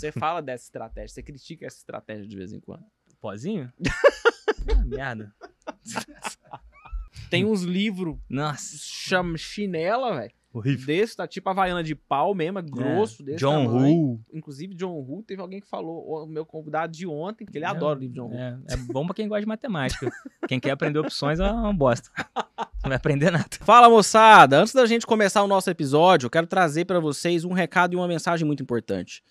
Você fala dessa estratégia, você critica essa estratégia de vez em quando. Pozinho? ah, merda. Tem uns livros, Nossa, chama chinela, velho. horrível. Desse, tá tipo Havaiana de pau mesmo, é grosso, desse John tamanho. Inclusive, John Woo, teve alguém que falou, o meu convidado de ontem, que ele adora o livro de John Woo. É, é bom pra quem gosta de matemática. quem quer aprender opções é uma bosta. Não vai aprender nada. Fala moçada, antes da gente começar o nosso episódio, eu quero trazer para vocês um recado e uma mensagem muito importante.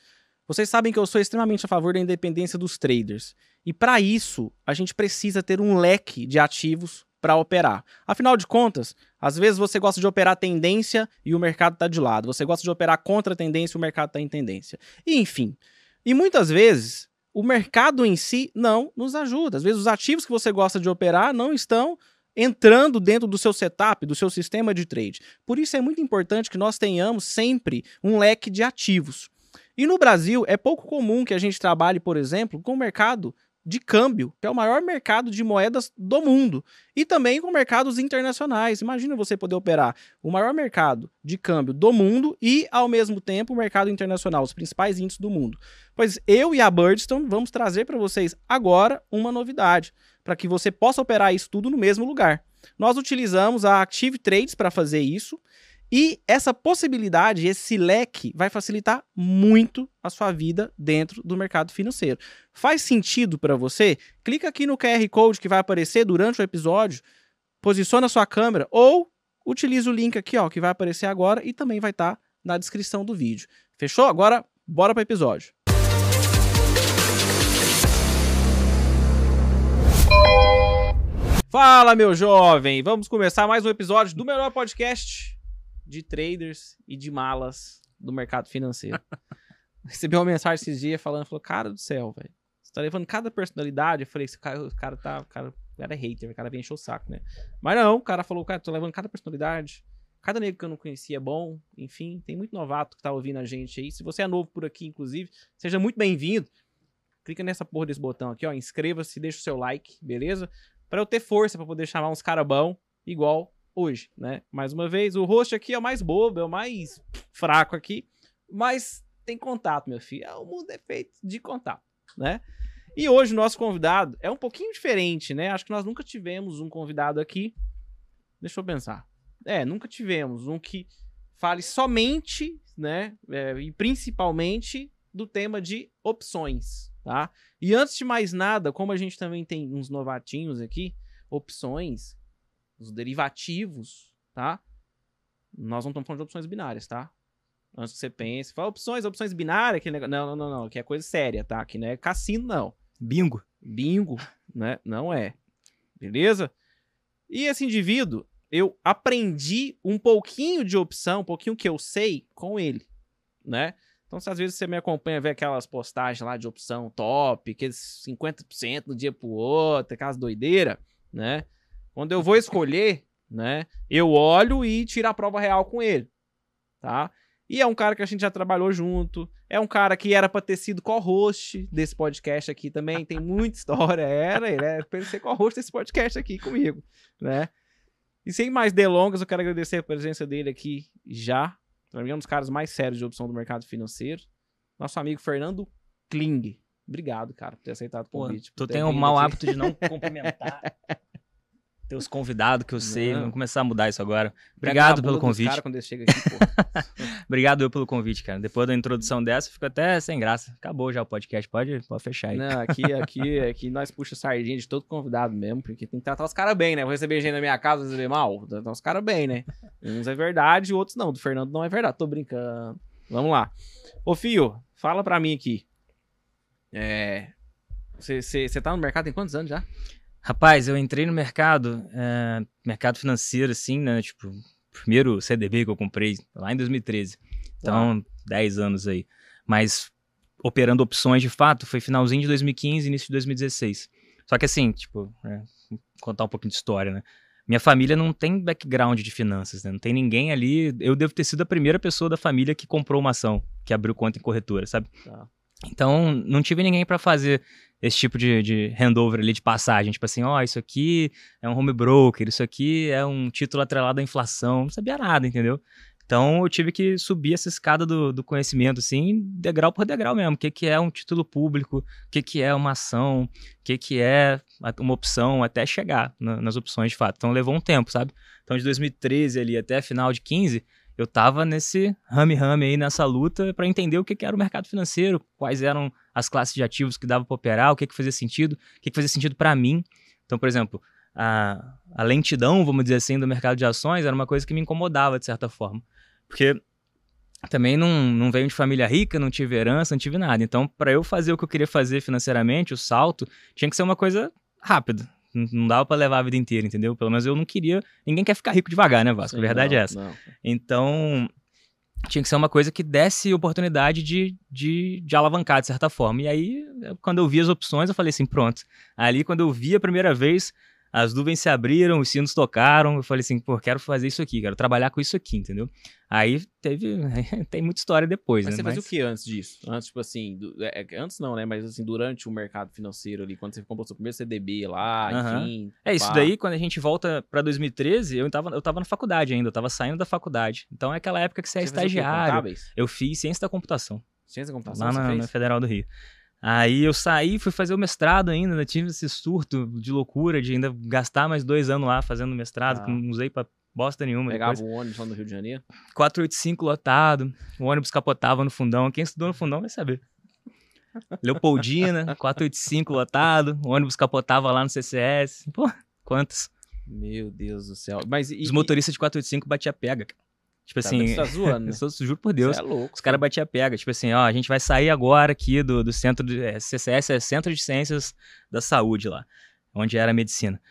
Vocês sabem que eu sou extremamente a favor da independência dos traders. E para isso, a gente precisa ter um leque de ativos para operar. Afinal de contas, às vezes você gosta de operar tendência e o mercado está de lado. Você gosta de operar contra tendência e o mercado está em tendência. E, enfim. E muitas vezes o mercado em si não nos ajuda. Às vezes os ativos que você gosta de operar não estão entrando dentro do seu setup, do seu sistema de trade. Por isso é muito importante que nós tenhamos sempre um leque de ativos. E no Brasil é pouco comum que a gente trabalhe, por exemplo, com o mercado de câmbio, que é o maior mercado de moedas do mundo, e também com mercados internacionais. Imagina você poder operar o maior mercado de câmbio do mundo e, ao mesmo tempo, o mercado internacional, os principais índices do mundo. Pois eu e a Birdstone vamos trazer para vocês agora uma novidade, para que você possa operar isso tudo no mesmo lugar. Nós utilizamos a Active Trades para fazer isso. E essa possibilidade, esse leque, vai facilitar muito a sua vida dentro do mercado financeiro. Faz sentido para você? Clica aqui no QR Code que vai aparecer durante o episódio, posiciona a sua câmera ou utiliza o link aqui, ó, que vai aparecer agora e também vai estar na descrição do vídeo. Fechou? Agora, bora para o episódio. Fala, meu jovem! Vamos começar mais um episódio do melhor podcast de traders e de malas do mercado financeiro. Recebi uma mensagem esses dias falando, falou, cara do céu, velho, você tá levando cada personalidade? Eu falei, esse cara, o cara tá, o cara, o cara é hater, o cara vem encher o saco, né? Mas não, o cara falou, cara, tô levando cada personalidade, cada nego que eu não conhecia é bom, enfim, tem muito novato que tá ouvindo a gente aí. Se você é novo por aqui, inclusive, seja muito bem-vindo. Clica nessa porra desse botão aqui, ó, inscreva-se, deixa o seu like, beleza? Pra eu ter força pra poder chamar uns cara bom, igual hoje, né? Mais uma vez, o host aqui é o mais bobo, é o mais fraco aqui, mas tem contato, meu filho. É, o mundo é feito de contato, né? E hoje o nosso convidado é um pouquinho diferente, né? Acho que nós nunca tivemos um convidado aqui. Deixa eu pensar. É, nunca tivemos um que fale somente, né? é, e principalmente do tema de opções, tá? E antes de mais nada, como a gente também tem uns novatinhos aqui, opções, os derivativos, tá? Nós não estamos falando de opções binárias, tá? Antes que você pense, fala opções, opções binárias, aquele negócio. Não, não, não, não, que é coisa séria, tá? Que não é cassino, não. Bingo. Bingo, né? Não é. Beleza? E esse indivíduo, eu aprendi um pouquinho de opção, um pouquinho que eu sei com ele, né? Então, se às vezes você me acompanha, vê aquelas postagens lá de opção top, aqueles 50% de um dia pro outro, aquelas doideiras, né? Quando eu vou escolher, né, eu olho e tiro a prova real com ele, tá? E é um cara que a gente já trabalhou junto, é um cara que era pra ter sido co-host desse podcast aqui também, tem muita história, era, ele é pra ele ser co-host desse podcast aqui comigo, né? E sem mais delongas, eu quero agradecer a presença dele aqui já, pra mim é um dos caras mais sérios de opção do mercado financeiro, nosso amigo Fernando Kling. Obrigado, cara, por ter aceitado o Pô, convite. tu por ter tem o vindo mau hábito de não cumprimentar teus convidados que eu sei. Não. Vamos começar a mudar isso agora. Obrigado pelo convite. cara quando aqui. Obrigado eu pelo convite, cara. Depois da introdução dessa, fico até sem graça. Acabou já o podcast. Pode, pode fechar aí. Não, aqui, aqui, aqui nós puxa sardinha de todo convidado mesmo, porque tem que tratar os caras bem, né? Vou receber gente na minha casa, receber mal, tratar os caras bem, né? Uns é verdade, outros não. Do Fernando não é verdade, tô brincando. Vamos lá. Ô, Fio, fala pra mim aqui. É. Você tá no mercado tem quantos anos já? Rapaz, eu entrei no mercado, é, mercado financeiro, assim, né? Tipo, primeiro CDB que eu comprei lá em 2013. Então, 10 anos aí. Mas operando opções de fato foi finalzinho de 2015, início de 2016. Só que assim, tipo, é, vou contar um pouquinho de história, né? Minha família não tem background de finanças, né? Não tem ninguém ali. Eu devo ter sido a primeira pessoa da família que comprou uma ação, que abriu conta em corretora, sabe? Tá. Então, não tive ninguém para fazer esse tipo de, de handover ali de passagem. Tipo assim, ó, isso aqui é um home broker, isso aqui é um título atrelado à inflação. Não sabia nada, entendeu? Então eu tive que subir essa escada do, do conhecimento, assim, degrau por degrau mesmo. O que, que é um título público, o que, que é uma ação, o que, que é uma opção, até chegar na, nas opções de fato. Então levou um tempo, sabe? Então de 2013 ali até final de 15, eu tava nesse rame-rame aí, nessa luta, para entender o que, que era o mercado financeiro, quais eram as classes de ativos que dava para operar, o que, que fazia sentido, o que, que fazia sentido para mim. Então, por exemplo, a, a lentidão, vamos dizer assim, do mercado de ações era uma coisa que me incomodava de certa forma. Porque também não, não venho de família rica, não tive herança, não tive nada. Então, para eu fazer o que eu queria fazer financeiramente, o salto, tinha que ser uma coisa rápida. Não dava para levar a vida inteira, entendeu? Pelo menos eu não queria. Ninguém quer ficar rico devagar, né, Vasco? Sim, a verdade não, é essa. Não. Então, tinha que ser uma coisa que desse oportunidade de, de, de, alavancar, de certa forma. E aí, quando eu vi as opções, eu falei assim: pronto. Ali, quando eu vi a primeira vez, as nuvens se abriram, os sinos tocaram, eu falei assim, pô, quero fazer isso aqui, quero trabalhar com isso aqui, entendeu? Aí teve, tem muita história depois, mas né? Você fazia Mas... o que antes disso? Antes, tipo assim, do, é, é, antes não, né? Mas assim, durante o mercado financeiro ali, quando você comprou seu primeiro CDB lá, uhum. enfim. É, isso pá. daí, quando a gente volta pra 2013, eu tava, eu tava na faculdade ainda, eu tava saindo da faculdade. Então é aquela época que você, é você é estagiário. Eu fiz ciência da computação. Ciência da computação? Lá na, na Federal do Rio. Aí eu saí, fui fazer o mestrado ainda, né? tive esse surto de loucura de ainda gastar mais dois anos lá fazendo mestrado, ah. que não usei pra bosta nenhuma. Pegava depois. o ônibus lá no Rio de Janeiro? 485 lotado, o ônibus capotava no fundão. Quem estudou no fundão vai saber. Leopoldina, 485 lotado, o ônibus capotava lá no CCS. Pô, quantos? Meu Deus do céu. Mas e, Os motoristas de 485 batia pega, cara. Tipo assim. Você tá zoando, né? eu juro por Deus. É louco. Os caras batiam pega. Tipo assim, ó, a gente vai sair agora aqui do, do centro de. É, CCS é Centro de Ciências da Saúde lá, onde era a medicina.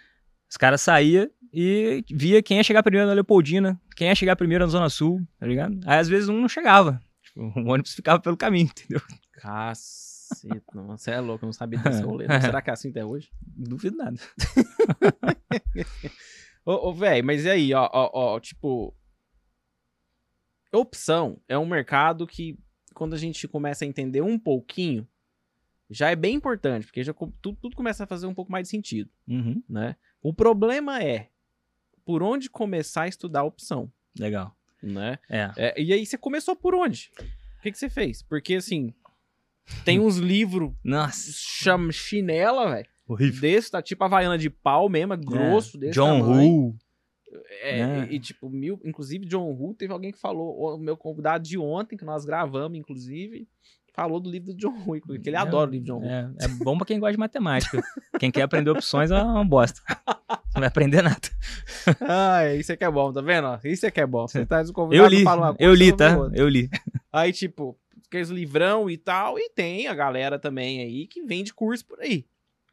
Os caras saíam e via quem ia chegar primeiro na Leopoldina, quem ia chegar primeiro na Zona Sul, tá ligado? Aí às vezes um não chegava. Tipo, o ônibus ficava pelo caminho, entendeu? Caceta, você é louco, eu não sabia desse rolê. Será que é assim até hoje? Duvido nada. ô, ô velho, mas e aí, ó, ó, ó, tipo, opção é um mercado que, quando a gente começa a entender um pouquinho, já é bem importante, porque já tudo, tudo começa a fazer um pouco mais de sentido, uhum. né? O problema é por onde começar a estudar a opção. Legal. Né? É. é e aí você começou por onde? O que, que você fez? Porque assim, tem uns livros chama chinela, velho. Horrível. Desse, tá tipo a vaiana de pau mesmo, é grosso é. desse John Woo. É, é. E, e, tipo, mil, inclusive John Woo, teve alguém que falou, o meu convidado de ontem, que nós gravamos, inclusive, falou do livro do John Woo, porque ele é, adora o livro do John Woo. É, é bom pra quem gosta de matemática. quem quer aprender opções é uma bosta. Não vai aprender nada. Ah, isso é que é bom, tá vendo? Isso é que é bom. Você tá eu li, coisa, eu li, tá? Eu li. Aí, tipo, aqueles livrão e tal, e tem a galera também aí que vende curso por aí,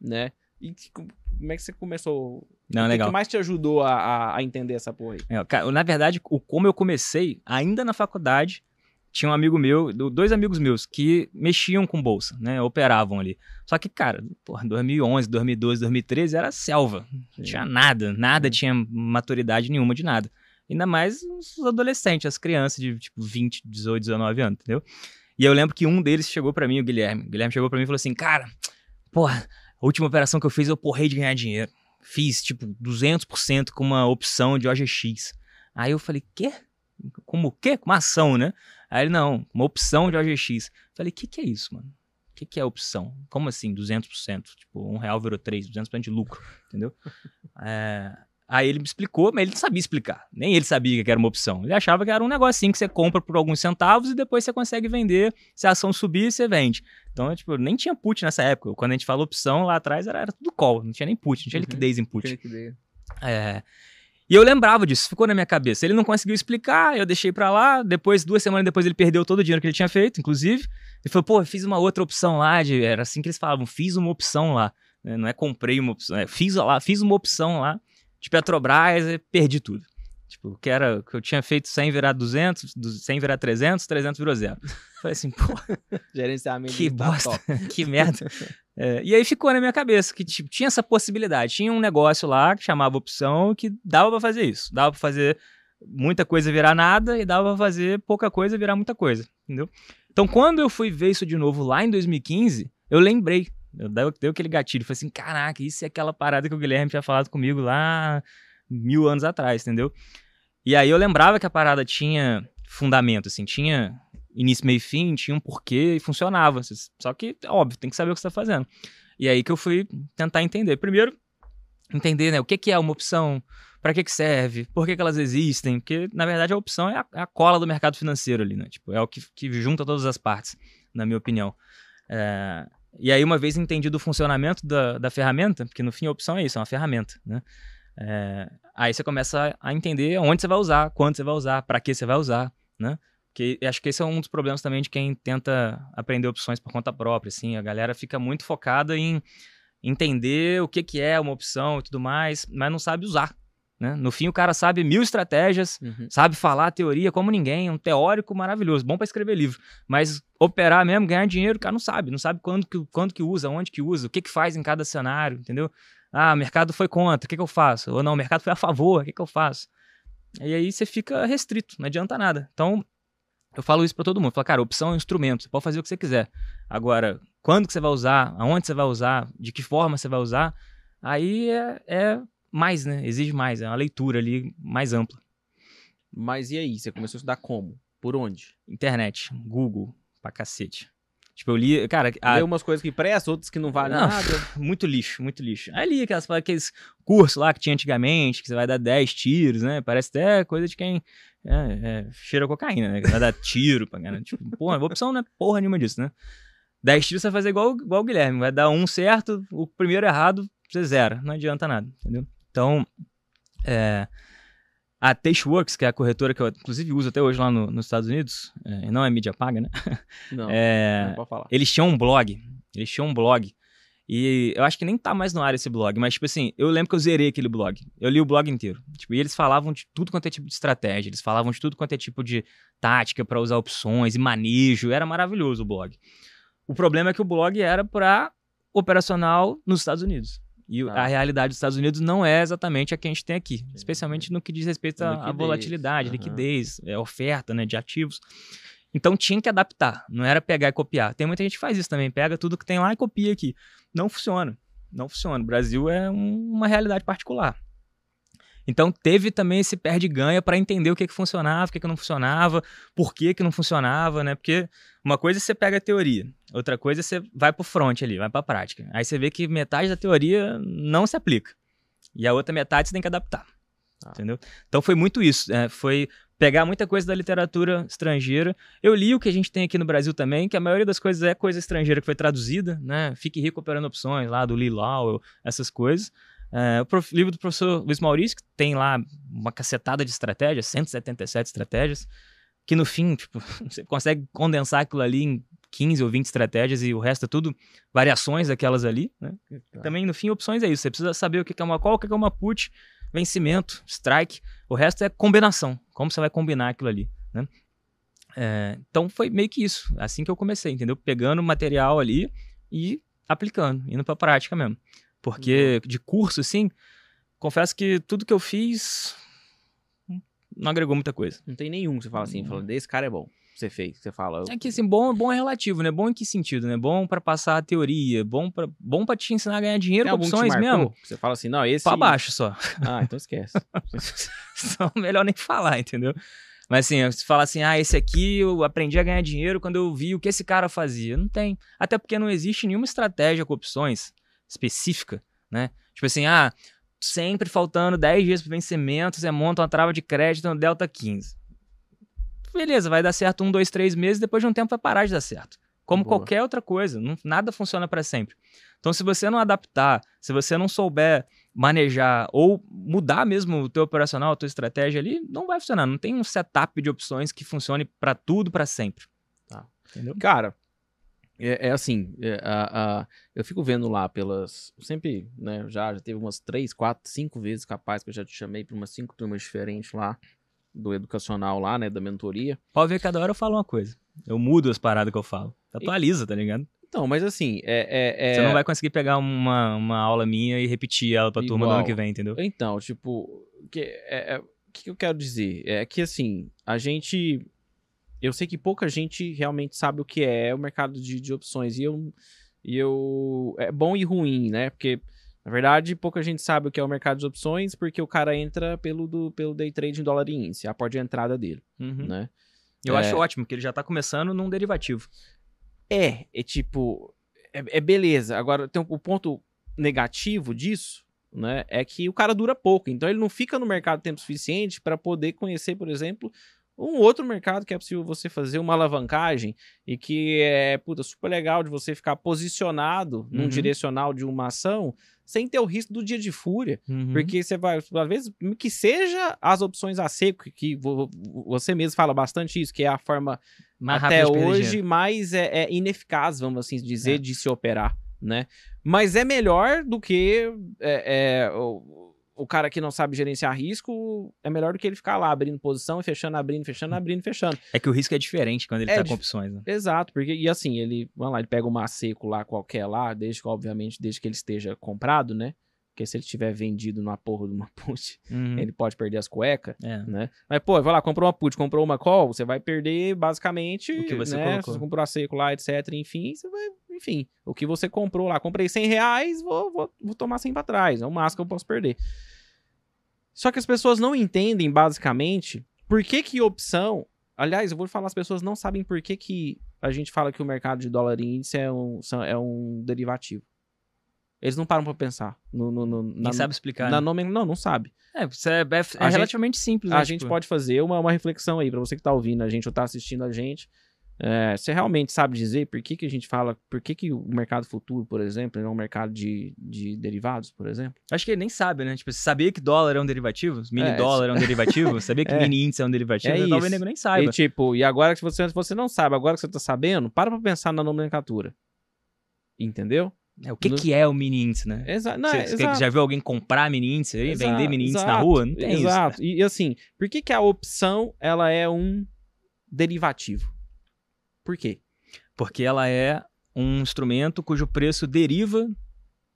né? E como é que você começou não, o legal. que mais te ajudou a, a entender essa porra aí? É, cara, na verdade, o, como eu comecei, ainda na faculdade, tinha um amigo meu, dois amigos meus, que mexiam com bolsa, né? Operavam ali. Só que, cara, porra, 2011, 2012, 2013 era selva. Não tinha nada, nada tinha maturidade nenhuma de nada. Ainda mais os adolescentes, as crianças de tipo 20, 18, 19 anos, entendeu? E eu lembro que um deles chegou para mim, o Guilherme. O Guilherme chegou para mim e falou assim: Cara, porra, a última operação que eu fiz eu porrei de ganhar dinheiro. Fiz, tipo, 200% com uma opção de OGX. Aí eu falei, quê? Como o quê? Com uma ação, né? Aí ele, não, uma opção de OGX. Falei, que, que é isso, mano? O que, que é opção? Como assim, 200%? Tipo, um real virou 3, 200% de lucro, entendeu? é, Aí ele me explicou, mas ele não sabia explicar. Nem ele sabia que era uma opção. Ele achava que era um negocinho que você compra por alguns centavos e depois você consegue vender. Se a ação subir, você vende. Então, tipo, nem tinha put nessa época. Quando a gente falou opção lá atrás, era, era tudo call. Não tinha nem put, não tinha uhum. liquidez em put. É. E eu lembrava disso, ficou na minha cabeça. Ele não conseguiu explicar, eu deixei para lá. Depois, duas semanas depois, ele perdeu todo o dinheiro que ele tinha feito, inclusive. Ele falou, pô, fiz uma outra opção lá. De... Era assim que eles falavam, fiz uma opção lá. Não é comprei uma opção, é, fiz lá, fiz uma opção lá de Petrobras e perdi tudo. Tipo, que era que eu tinha feito 100 virar 200, 100 virar 300, 300 virou zero. Falei assim, pô, gerenciamento que bosta, que merda. É, e aí ficou na minha cabeça que tipo, tinha essa possibilidade. Tinha um negócio lá que chamava opção que dava para fazer isso. Dava para fazer muita coisa virar nada e dava para fazer pouca coisa virar muita coisa, entendeu? Então, quando eu fui ver isso de novo lá em 2015, eu lembrei eu deu, deu aquele gatilho. Falei assim: caraca, isso é aquela parada que o Guilherme tinha falado comigo lá mil anos atrás, entendeu? E aí eu lembrava que a parada tinha fundamento, assim, tinha início, meio e fim, tinha um porquê e funcionava. Só que, óbvio, tem que saber o que você está fazendo. E aí que eu fui tentar entender. Primeiro, entender né, o que, que é uma opção, para que, que serve, por que, que elas existem, porque, na verdade, a opção é a, é a cola do mercado financeiro ali, né? Tipo, é o que, que junta todas as partes, na minha opinião. É, e aí, uma vez entendido o funcionamento da, da ferramenta, porque no fim a opção é isso, é uma ferramenta, né? É, aí você começa a entender onde você vai usar, quando você vai usar, para que você vai usar, né? Porque acho que esse é um dos problemas também de quem tenta aprender opções por conta própria, assim. A galera fica muito focada em entender o que, que é uma opção e tudo mais, mas não sabe usar. Né? No fim, o cara sabe mil estratégias, uhum. sabe falar teoria como ninguém, um teórico maravilhoso, bom para escrever livro. Mas operar mesmo, ganhar dinheiro, o cara não sabe, não sabe quando que, quando que usa, onde que usa, o que, que faz em cada cenário, entendeu? Ah, o mercado foi contra, o que, que eu faço? Ou não, o mercado foi a favor, o que, que eu faço? E aí você fica restrito, não adianta nada. Então, eu falo isso para todo mundo. Falo, cara, opção é um instrumento, você pode fazer o que você quiser. Agora, quando que você vai usar, aonde você vai usar, de que forma você vai usar, aí é, é mais, né? Exige mais, é uma leitura ali mais ampla. Mas e aí? Você começou a estudar como? Por onde? Internet, Google, pra cacete. Tipo, eu li, cara... A... Leu umas coisas que prestam, outras que não valem não, nada. Muito lixo, muito lixo. Aí li aquelas, aqueles cursos lá que tinha antigamente, que você vai dar 10 tiros, né? Parece até coisa de quem é, é, cheira cocaína, né? Vai dar tiro pra ganhar. Tipo, porra, a opção não é porra nenhuma disso, né? 10 tiros você vai fazer igual, igual o Guilherme. Vai dar um certo, o primeiro errado, você zera. Não adianta nada, entendeu? Então, é, a Tasteworks, que é a corretora que eu inclusive uso até hoje lá no, nos Estados Unidos, é, não é mídia paga, né? Não, é, não pode falar. Eles tinham um blog, eles tinham um blog, e eu acho que nem tá mais no ar esse blog, mas, tipo assim, eu lembro que eu zerei aquele blog. Eu li o blog inteiro. Tipo, e eles falavam de tudo quanto é tipo de estratégia, eles falavam de tudo quanto é tipo de tática para usar opções e manejo. Era maravilhoso o blog. O problema é que o blog era para operacional nos Estados Unidos. E ah. a realidade dos Estados Unidos não é exatamente a que a gente tem aqui, especialmente no que diz respeito à volatilidade, uhum. liquidez, é, oferta né, de ativos. Então tinha que adaptar, não era pegar e copiar. Tem muita gente que faz isso também, pega tudo que tem lá e copia aqui. Não funciona, não funciona. O Brasil é um, uma realidade particular. Então teve também esse perde-ganha para entender o que, que funcionava, o que, que não funcionava, por que, que não funcionava, né? Porque uma coisa é você pega a teoria, outra coisa é você vai para o front ali, vai para a prática. Aí você vê que metade da teoria não se aplica. E a outra metade você tem que adaptar. Ah. Entendeu? Então foi muito isso. É, foi pegar muita coisa da literatura estrangeira. Eu li o que a gente tem aqui no Brasil também, que a maioria das coisas é coisa estrangeira que foi traduzida, né? Fique Rico Operando Opções, lá do Lee Lowell, essas coisas. É, o prof, livro do professor Luiz Maurício, que tem lá uma cacetada de estratégias, 177 estratégias, que no fim, tipo, você consegue condensar aquilo ali em 15 ou 20 estratégias e o resto é tudo variações daquelas ali. Né? Tá. Também, no fim, opções é isso. Você precisa saber o que é uma call, o que é uma put, vencimento, strike. O resto é combinação. Como você vai combinar aquilo ali. Né? É, então foi meio que isso. Assim que eu comecei, entendeu? Pegando material ali e aplicando, indo para a prática mesmo. Porque uhum. de curso, assim, confesso que tudo que eu fiz não agregou muita coisa. Não tem nenhum que você fala assim, uhum. falando, desse cara é bom. Você fez, você fala. É que assim, bom, bom é relativo, né? Bom em que sentido, né? Bom para passar a teoria, bom para bom para te ensinar a ganhar dinheiro com opções mesmo. Você fala assim, não, esse para baixo só. Ah, então esquece. Só melhor nem falar, entendeu? Mas assim, você fala assim, ah, esse aqui eu aprendi a ganhar dinheiro quando eu vi o que esse cara fazia. Não tem. Até porque não existe nenhuma estratégia com opções específica, né? Tipo assim, ah, sempre faltando 10 dias para vencimento, você monta uma trava de crédito no Delta 15. Beleza, vai dar certo um, dois, três meses, depois de um tempo vai parar de dar certo. Como Boa. qualquer outra coisa, não, nada funciona para sempre. Então, se você não adaptar, se você não souber manejar ou mudar mesmo o teu operacional, a tua estratégia ali, não vai funcionar. Não tem um setup de opções que funcione para tudo para sempre. Tá. Entendeu? Cara, é, é assim, é, a, a, eu fico vendo lá pelas. Sempre, né? Já, já teve umas três, quatro, cinco vezes capaz que eu já te chamei para umas cinco turmas diferentes lá, do educacional lá, né? Da mentoria. Pode ver, cada hora eu falo uma coisa. Eu mudo as paradas que eu falo. Atualiza, tá ligado? Então, mas assim, é, é, Você não vai conseguir pegar uma, uma aula minha e repetir ela pra Igual. turma do ano que vem, entendeu? Então, tipo, que, é, é, o que eu quero dizer? É que assim, a gente eu sei que pouca gente realmente sabe o que é o mercado de, de opções. E eu, e eu. É bom e ruim, né? Porque, na verdade, pouca gente sabe o que é o mercado de opções, porque o cara entra pelo, do, pelo day trade em dólar e índice, a porta de entrada dele, uhum. né? Eu É. acho ótimo, porque ele já tá começando num derivativo. É, é tipo. É, é beleza. Agora, tem um- o ponto negativo disso, né? É que o cara dura pouco. Então, ele não fica no mercado tempo suficiente para poder conhecer, por exemplo, um outro mercado que é possível você fazer uma alavancagem e que é puta, super legal de você ficar posicionado num Uhum. direcional de uma ação sem ter o risco do dia de fúria. Uhum. Porque você vai, às vezes, que seja as opções a seco, que vo- vo- você mesmo fala bastante isso, que é a forma Mais até hoje mais é, é ineficaz, vamos assim dizer, É. de se operar, né? Mas é melhor do que é, é, o, cara que não sabe gerenciar risco, é melhor do que ele ficar lá abrindo posição e fechando, abrindo, fechando, abrindo, fechando. É que o risco é diferente quando ele É tá com opções, né? Exato, porque, e assim, ele, vamos lá, ele pega uma seco lá, qualquer lá, desde que, obviamente, desde que ele esteja comprado, né? Porque se ele tiver vendido numa porra de uma put, Uhum. ele pode perder as cuecas É. né? Mas, pô, vai lá, comprou uma put, comprou uma call, você vai perder basicamente O que você né? colocou. Se você comprou a seco lá, etc. Enfim, você vai. Enfim, o que você comprou lá. Comprei 100 reais, vou, vou, vou tomar 100 pra trás. É o máximo que eu posso perder. Só que as pessoas não entendem, basicamente, por que que opção. Aliás, eu vou falar, as pessoas não sabem por que, que a gente fala que o mercado de dólar índice é um, é um derivativo. Eles não param pra pensar. No, no, no- Quem na, sabe explicar. na né? nomen- Não, não sabe. É, é, é- é A gente- relativamente simples. A né? gente Tipo, pode fazer uma, uma reflexão aí, pra você que tá ouvindo a gente ou tá assistindo a gente. É, você realmente sabe dizer por que, que a gente fala, por que, que o mercado futuro, por exemplo, é um mercado de, de derivados, por exemplo? Acho que ele nem sabe, né? Tipo, você sabia que dólar é um derivativo? Mini É, dólar é um derivativo? Sabia que É. mini índice é um derivativo? É Talvez o nego nem saiba. E tipo, e agora que você, você não sabe, agora que você tá sabendo, para pra pensar na nomenclatura. Entendeu? É, o que, no- que é o mini índice, né? Exato. Não, Você, é, você exato. já viu alguém comprar mini índice aí? Exato, vender mini índice na exato, rua? Não tem isso. Exato. E, e assim, por que, que a opção ela é um derivativo? Por quê? Porque ela é um instrumento cujo preço deriva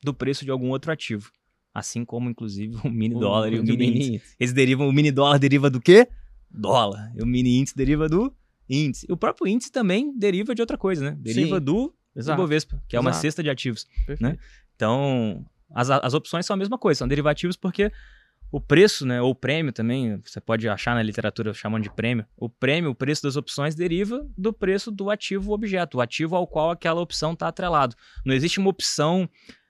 do preço de algum outro ativo. Assim como, inclusive, o mini dólar e o mini índice. índice. Eles derivam, o mini dólar deriva do quê? Dólar. E o mini índice deriva do índice. E o próprio índice também deriva de outra coisa, né? Deriva Sim. do Exato. Ibovespa, que é uma Exato. cesta de ativos. Perfeito. né? Então, as, as opções são a mesma coisa, são derivativos porque o preço, né, ou o prêmio também, você pode achar na literatura chamando de prêmio, o prêmio, o preço das opções deriva do preço do ativo objeto, o ativo ao qual aquela opção está atrelado. Não existe uma opção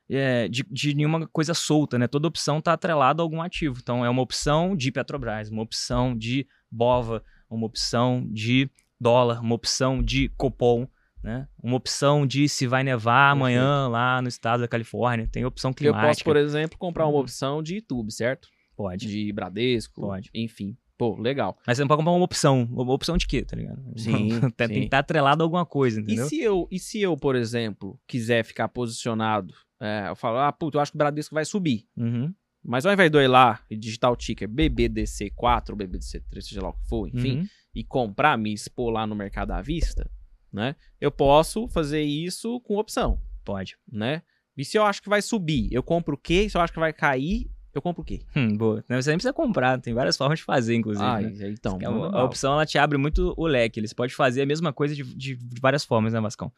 é, de, de nenhuma coisa solta, né? Toda opção está atrelada a algum ativo. Então, é uma opção de Petrobras, uma opção de Bova, uma opção de dólar, uma opção de Copom, né? Uma opção de se vai nevar amanhã lá no estado da Califórnia. Tem opção Eu climática. posso, por exemplo, comprar uma Uhum. opção de YouTube, certo? Pode. De Bradesco, Pode. enfim. Pô, legal. Mas você não pode comprar uma opção. Uma opção de quê, tá ligado? Sim, Tem sim. que estar atrelado a alguma coisa, E entendeu? se, eu, e se eu, por exemplo, quiser ficar posicionado, é, eu falo, ah, puta, eu acho que o Bradesco vai subir. Uhum. Mas ao invés de eu ir lá e digitar o ticker BBDC4 ou BBDC3, seja lá o que for, enfim, Uhum. e comprar, me expor lá no mercado à vista, né? Eu posso fazer isso com opção, Pode. né? E se eu acho que vai subir, eu compro o quê? Se eu acho que vai cair, eu compro o quê? Hum, boa. Não, Você nem precisa comprar, tem várias formas de fazer, inclusive. Ah, né? então, É a opção ela te abre muito o leque. Eles podem fazer a mesma coisa de, de- de várias formas, né, Vascão?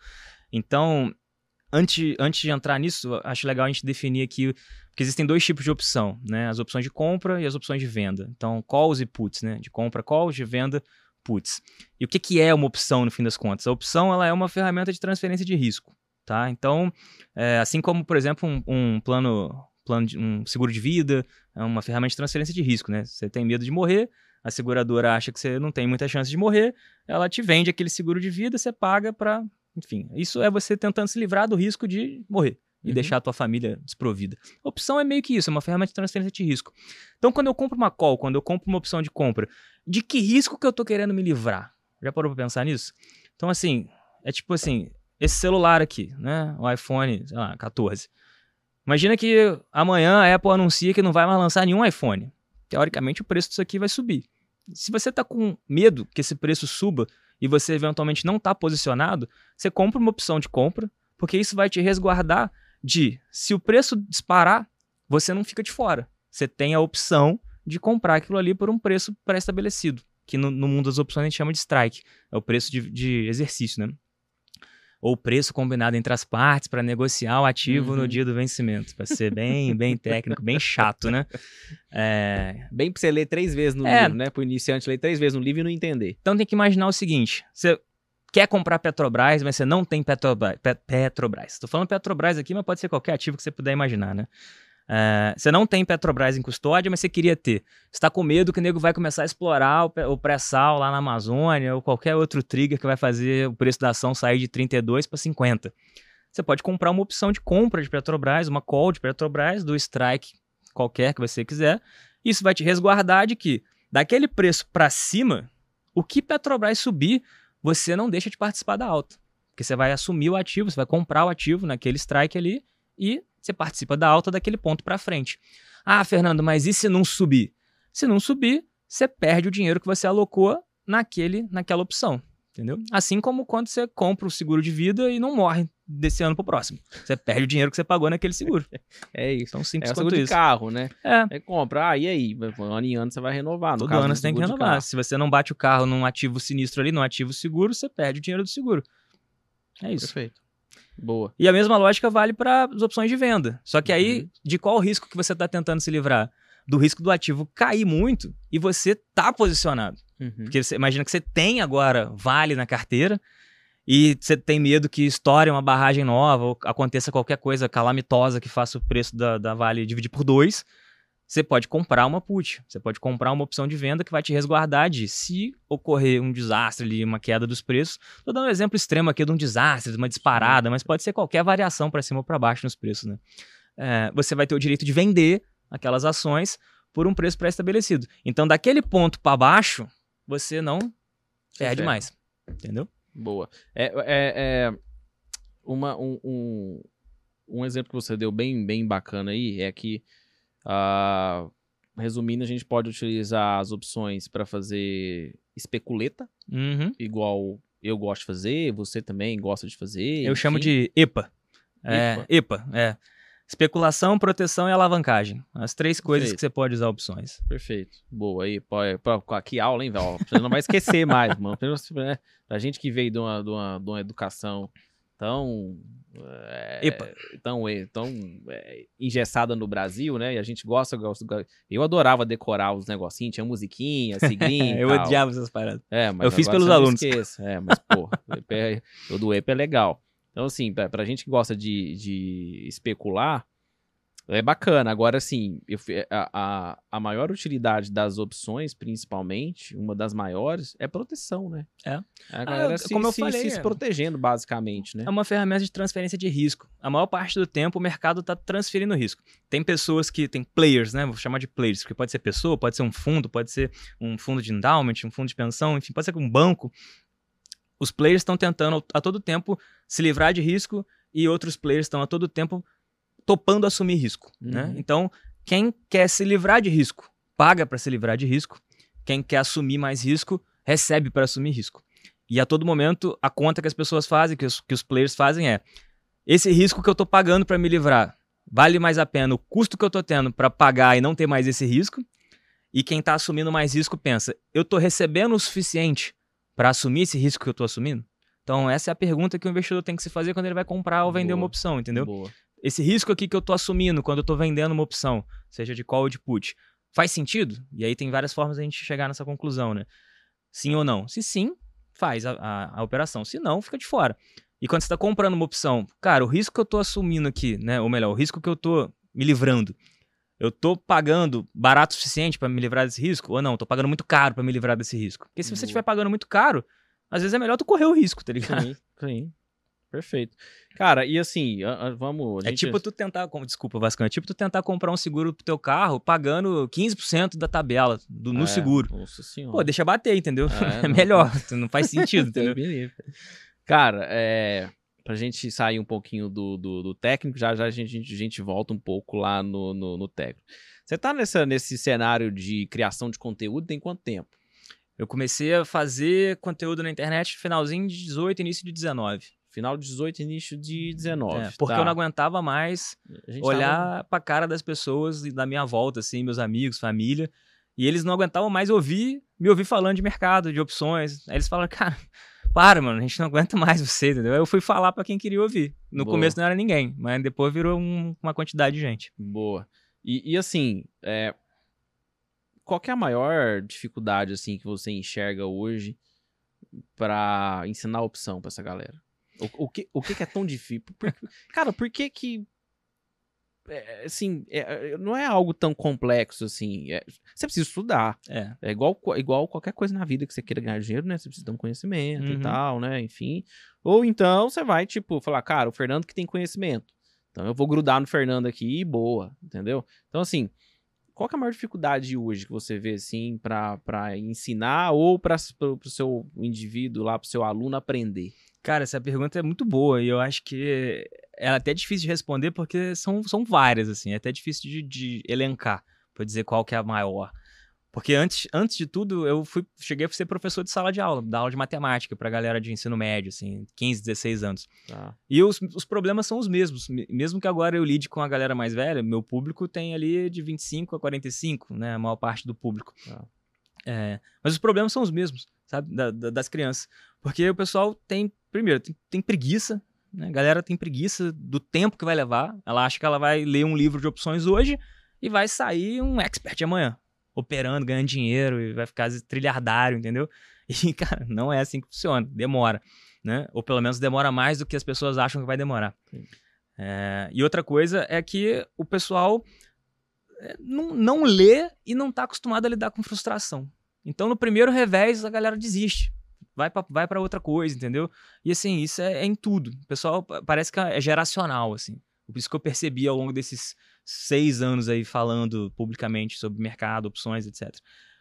Então, antes, antes de entrar nisso, acho legal a gente definir aqui, porque existem dois tipos de opção, né? As opções de compra e as opções de venda. Então, calls e puts, né? De compra, calls, de venda, puts. E o que, que é uma opção, no fim das contas? A opção ela é uma ferramenta de transferência de risco, tá? Então, é, assim como, por exemplo, um, um plano, plano de, um seguro de vida, é uma ferramenta de transferência de risco, né? Você tem medo de morrer, a seguradora acha que você não tem muita chance de morrer, ela te vende aquele seguro de vida, você paga para, enfim, isso é você tentando se livrar do risco de morrer e Uhum. deixar a tua família desprovida. A opção é meio que isso, é uma ferramenta de transferência de risco. Então, quando eu compro uma call, quando eu compro uma opção de compra, de que risco que eu tô querendo me livrar? Já parou pra pensar nisso? Então, assim, é tipo assim, esse celular aqui, né, o iPhone, sei lá, 14. Imagina que amanhã a Apple anuncia que não vai mais lançar nenhum iPhone. Teoricamente, o preço disso aqui vai subir. Se você está com medo que esse preço suba e você eventualmente não está posicionado, você compra uma opção de compra, porque isso vai te resguardar de, se o preço disparar, você não fica de fora. Você tem a opção de comprar aquilo ali por um preço pré-estabelecido, que no, no mundo das opções a gente chama de strike, é o preço de, de exercício, né? Ou preço combinado entre as partes para negociar o ativo Uhum. no dia do vencimento. Para ser bem, bem técnico, bem chato, né? É, Bem pra você ler três vezes no É. livro, né? Pro iniciante ler três vezes no livro e não entender. Então tem que imaginar o seguinte: você quer comprar Petrobras, mas você não tem Petrobras. Pe- Petrobras. Estou falando Petrobras aqui, mas pode ser qualquer ativo que você puder imaginar, né? É, você não tem Petrobras em custódia, mas você queria ter. Está com medo que o nego vai começar a explorar o pré-sal lá na Amazônia ou qualquer outro trigger que vai fazer o preço da ação sair de 32 para 50. Você pode comprar uma opção de compra de Petrobras, uma call de Petrobras, do strike qualquer que você quiser. Isso vai te resguardar de que, daquele preço para cima, o que Petrobras subir, você não deixa de participar da alta. Porque você vai assumir o ativo, você vai comprar o ativo naquele strike ali e você participa da alta daquele ponto para frente. Ah, Fernando, mas e se não subir? Se não subir, você perde o dinheiro que você alocou naquele, naquela opção. Entendeu? Assim como quando você compra o seguro de vida e não morre desse ano pro próximo. Você perde o dinheiro que você pagou naquele seguro. É isso. Tão É simples o quanto seguro de isso. carro, né? É. Aí compra, ah, e aí? Ano em ano você vai renovar. No Todo caso ano do você tem que renovar. Se você não bate o carro num ativo sinistro ali, num ativo seguro, você perde o dinheiro do seguro. É isso. Perfeito. Boa. E a mesma lógica vale para as opções de venda. Só que aí, Uhum. de qual risco que você está tentando se livrar? Do risco do ativo cair muito e você tá posicionado. Uhum. Porque você imagina que você tem agora vale na carteira e você tem medo que estoure uma barragem nova ou aconteça qualquer coisa calamitosa que faça o preço da, da vale dividir por dois. Você pode comprar uma put, você pode comprar uma opção de venda que vai te resguardar de se ocorrer um desastre ali, uma queda dos preços. Tô dando um exemplo extremo aqui de um desastre, de uma disparada, mas pode ser qualquer variação para cima ou para baixo nos preços, né? É, você vai ter o direito de vender aquelas ações por um preço pré-estabelecido. Então, daquele ponto para baixo, você não perde mais, entendeu? Boa. É, é, é uma, um, um, um exemplo que você deu bem, bem bacana aí é que, ah, resumindo, a gente pode utilizar as opções para fazer especuleta, Uhum. igual eu gosto de fazer, você também gosta de fazer. Eu chamo enfim. de EPA. É, EPA, é. Especulação, proteção e alavancagem. As três coisas Perfeito. que você pode usar opções. Perfeito. Boa aí. Pô, é, que aula, hein, velho? Você não vai esquecer mais, mano. Né? A gente que veio de uma, de uma, de uma educação tão. É, Epa. tão, é, tão é, engessada no Brasil, né? E a gente gosta, gosta. Eu adorava decorar os negocinhos, tinha musiquinha, siglinha. e eu tal. odiava essas paradas. É, mas Eu fiz pelos não alunos. Esqueça. É, mas, pô, o EP é- do EP é legal. Então, assim, pra, pra gente que gosta de, de especular, é bacana. Agora, assim, eu fi- a, a, a maior utilidade das opções, principalmente, uma das maiores, é proteção, né? É. A galera eu- se, como eu se- falei, se, se é. protegendo, basicamente, né? É uma ferramenta de transferência de risco. A maior parte do tempo o mercado está transferindo risco. Tem pessoas que tem players, né? Vou chamar de players, porque pode ser pessoa, pode ser um fundo, pode ser um fundo de endowment, um fundo de pensão, enfim, pode ser um banco. Os players estão tentando a todo tempo se livrar de risco e outros players estão a todo tempo topando assumir risco, né? Uhum. Então, quem quer se livrar de risco, paga para se livrar de risco. Quem quer assumir mais risco, recebe para assumir risco. E a todo momento, a conta que as pessoas fazem, que os, que os players fazem é: esse risco que eu tô pagando para me livrar, vale mais a pena o custo que eu tô tendo para pagar e não ter mais esse risco? E quem tá assumindo mais risco pensa: eu tô recebendo o suficiente para assumir esse risco que eu tô assumindo? Então, essa é a pergunta que o investidor tem que se fazer quando ele vai comprar ou vender Boa. uma opção, entendeu? Boa. Esse risco aqui que eu tô assumindo quando eu tô vendendo uma opção, seja de call ou de put, faz sentido? E aí tem várias formas de a gente chegar nessa conclusão, né? Sim ou não? Se sim, faz a, a- a operação. Se não, fica de fora. E quando você está comprando uma opção, cara, o risco que eu tô assumindo aqui, né? Ou melhor, o risco que eu tô me livrando, eu tô pagando barato o suficiente para me livrar desse risco? Ou não, tô pagando muito caro para me livrar desse risco? Porque se você Boa. estiver pagando muito caro, às vezes é melhor tu correr o risco, tá ligado? Sim, sim. Perfeito. Cara, e assim, a- a- vamos. a É tipo tu tentar, desculpa, Vascão, é tipo tu tentar comprar um seguro pro teu carro pagando 15% da tabela do, no É, seguro. Nossa senhora. Pô, deixa bater, entendeu? É, É, não. melhor, não faz sentido, entendeu? Cara, é, pra gente sair um pouquinho do, do, do técnico, já já a gente, a gente volta um pouco lá no, no, no técnico. Você tá nessa, nesse cenário de criação de conteúdo tem quanto tempo? Eu comecei a fazer conteúdo na internet finalzinho de 18, início de 19. Final de 18, início de 19. É, porque tá. eu não aguentava mais olhar tava- pra cara das pessoas e da minha volta, assim, meus amigos, família. E eles não aguentavam mais ouvir, me ouvir falando de mercado, de opções. Aí eles falaram, cara, para, mano, a gente não aguenta mais você, entendeu? Eu fui falar para quem queria ouvir. No Boa. começo não era ninguém, mas depois virou um- uma quantidade de gente. Boa. E, e, assim, é, qual que é a maior dificuldade assim que você enxerga hoje pra ensinar a opção pra essa galera? O, o que, o que que é tão difícil? Por- cara, por que que é, assim, é, é, não é algo tão complexo assim. é- você precisa estudar. É. É igual, igual qualquer coisa na vida que você queira ganhar dinheiro, né? Você precisa ter um conhecimento e Uhum. tal, né? Enfim. Ou então você vai, tipo, falar, cara, o Fernando que tem conhecimento. Então eu vou grudar no Fernando aqui e boa, entendeu? Então, assim, qual é a maior dificuldade hoje que você vê, assim, pra ensinar ou pro, pro seu indivíduo lá, pro seu aluno aprender? Cara, essa pergunta é muito boa e eu acho que é até difícil de responder porque são, são várias, assim. É até difícil de, de elencar pra dizer qual que é a maior. Porque antes, antes de tudo, eu fui, cheguei a ser professor de sala de aula, da aula de matemática pra galera de ensino médio, assim, 15, 16 anos. Tá? E os, os problemas são os mesmos. Me- Mesmo que agora eu lide com a galera mais velha, meu público tem ali de 25 a 45, né? A maior parte do público. Ah. É, mas os problemas são os mesmos, sabe? Da- da- das crianças. Porque o pessoal tem, primeiro, tem, tem preguiça, né? A galera tem preguiça do tempo que vai levar. Ela acha que ela vai ler um livro de opções hoje e vai sair um expert amanhã. Operando, ganhando dinheiro e vai ficar trilhardário, entendeu? E, cara, não é assim que funciona. Demora né? Ou pelo menos demora mais do que as pessoas acham que vai demorar. É, e outra coisa é que o pessoal é, não, não lê e não está acostumado a lidar com frustração. Então, no primeiro revés, a galera desiste. Vai pra, vai pra outra coisa, entendeu? E assim, isso é, é em tudo. O pessoal pa- parece que é geracional, assim. Por isso que eu percebi ao longo desses seis anos aí falando publicamente sobre mercado, opções, etc.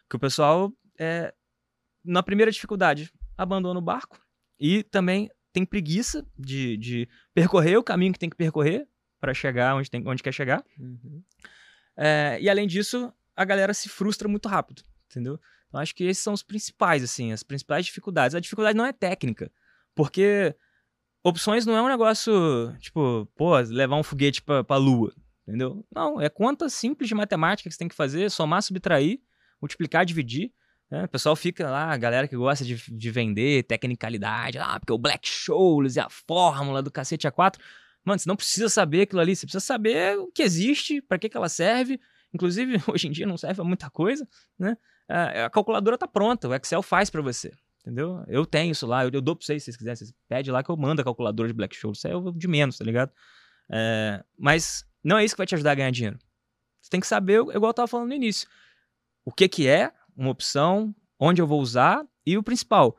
Que o pessoal, é, na primeira dificuldade, abandona o barco e também tem preguiça de, de percorrer o caminho que tem que percorrer para chegar onde, tem, onde quer chegar. Uhum. É, e além disso, a galera se frustra muito rápido, entendeu? Então acho que esses são os principais, assim, as principais dificuldades. A dificuldade não é técnica, porque opções não é um negócio, tipo, pô, levar um foguete pra, pra lua, entendeu? Não, é conta simples de matemática que você tem que fazer, somar, subtrair, multiplicar, dividir. né? O pessoal fica lá, a galera que gosta de, de vender tecnicalidade, ah, porque o Black Scholes e a fórmula do cacete A4. Mano, você não precisa saber aquilo ali, você precisa saber o que existe, para que, que ela serve. Inclusive, hoje em dia não serve pra muita coisa, né? A a calculadora tá pronta, o Excel faz para você, entendeu? Eu tenho isso lá, eu, eu dou pra vocês se vocês quiserem. Vocês pedem lá que eu mando a calculadora de Black Scholes. Isso é o de menos, tá ligado? É, mas não é isso que vai te ajudar a ganhar dinheiro. Você tem que saber, igual eu tava falando no início, o que que é uma opção, onde eu vou usar e o principal,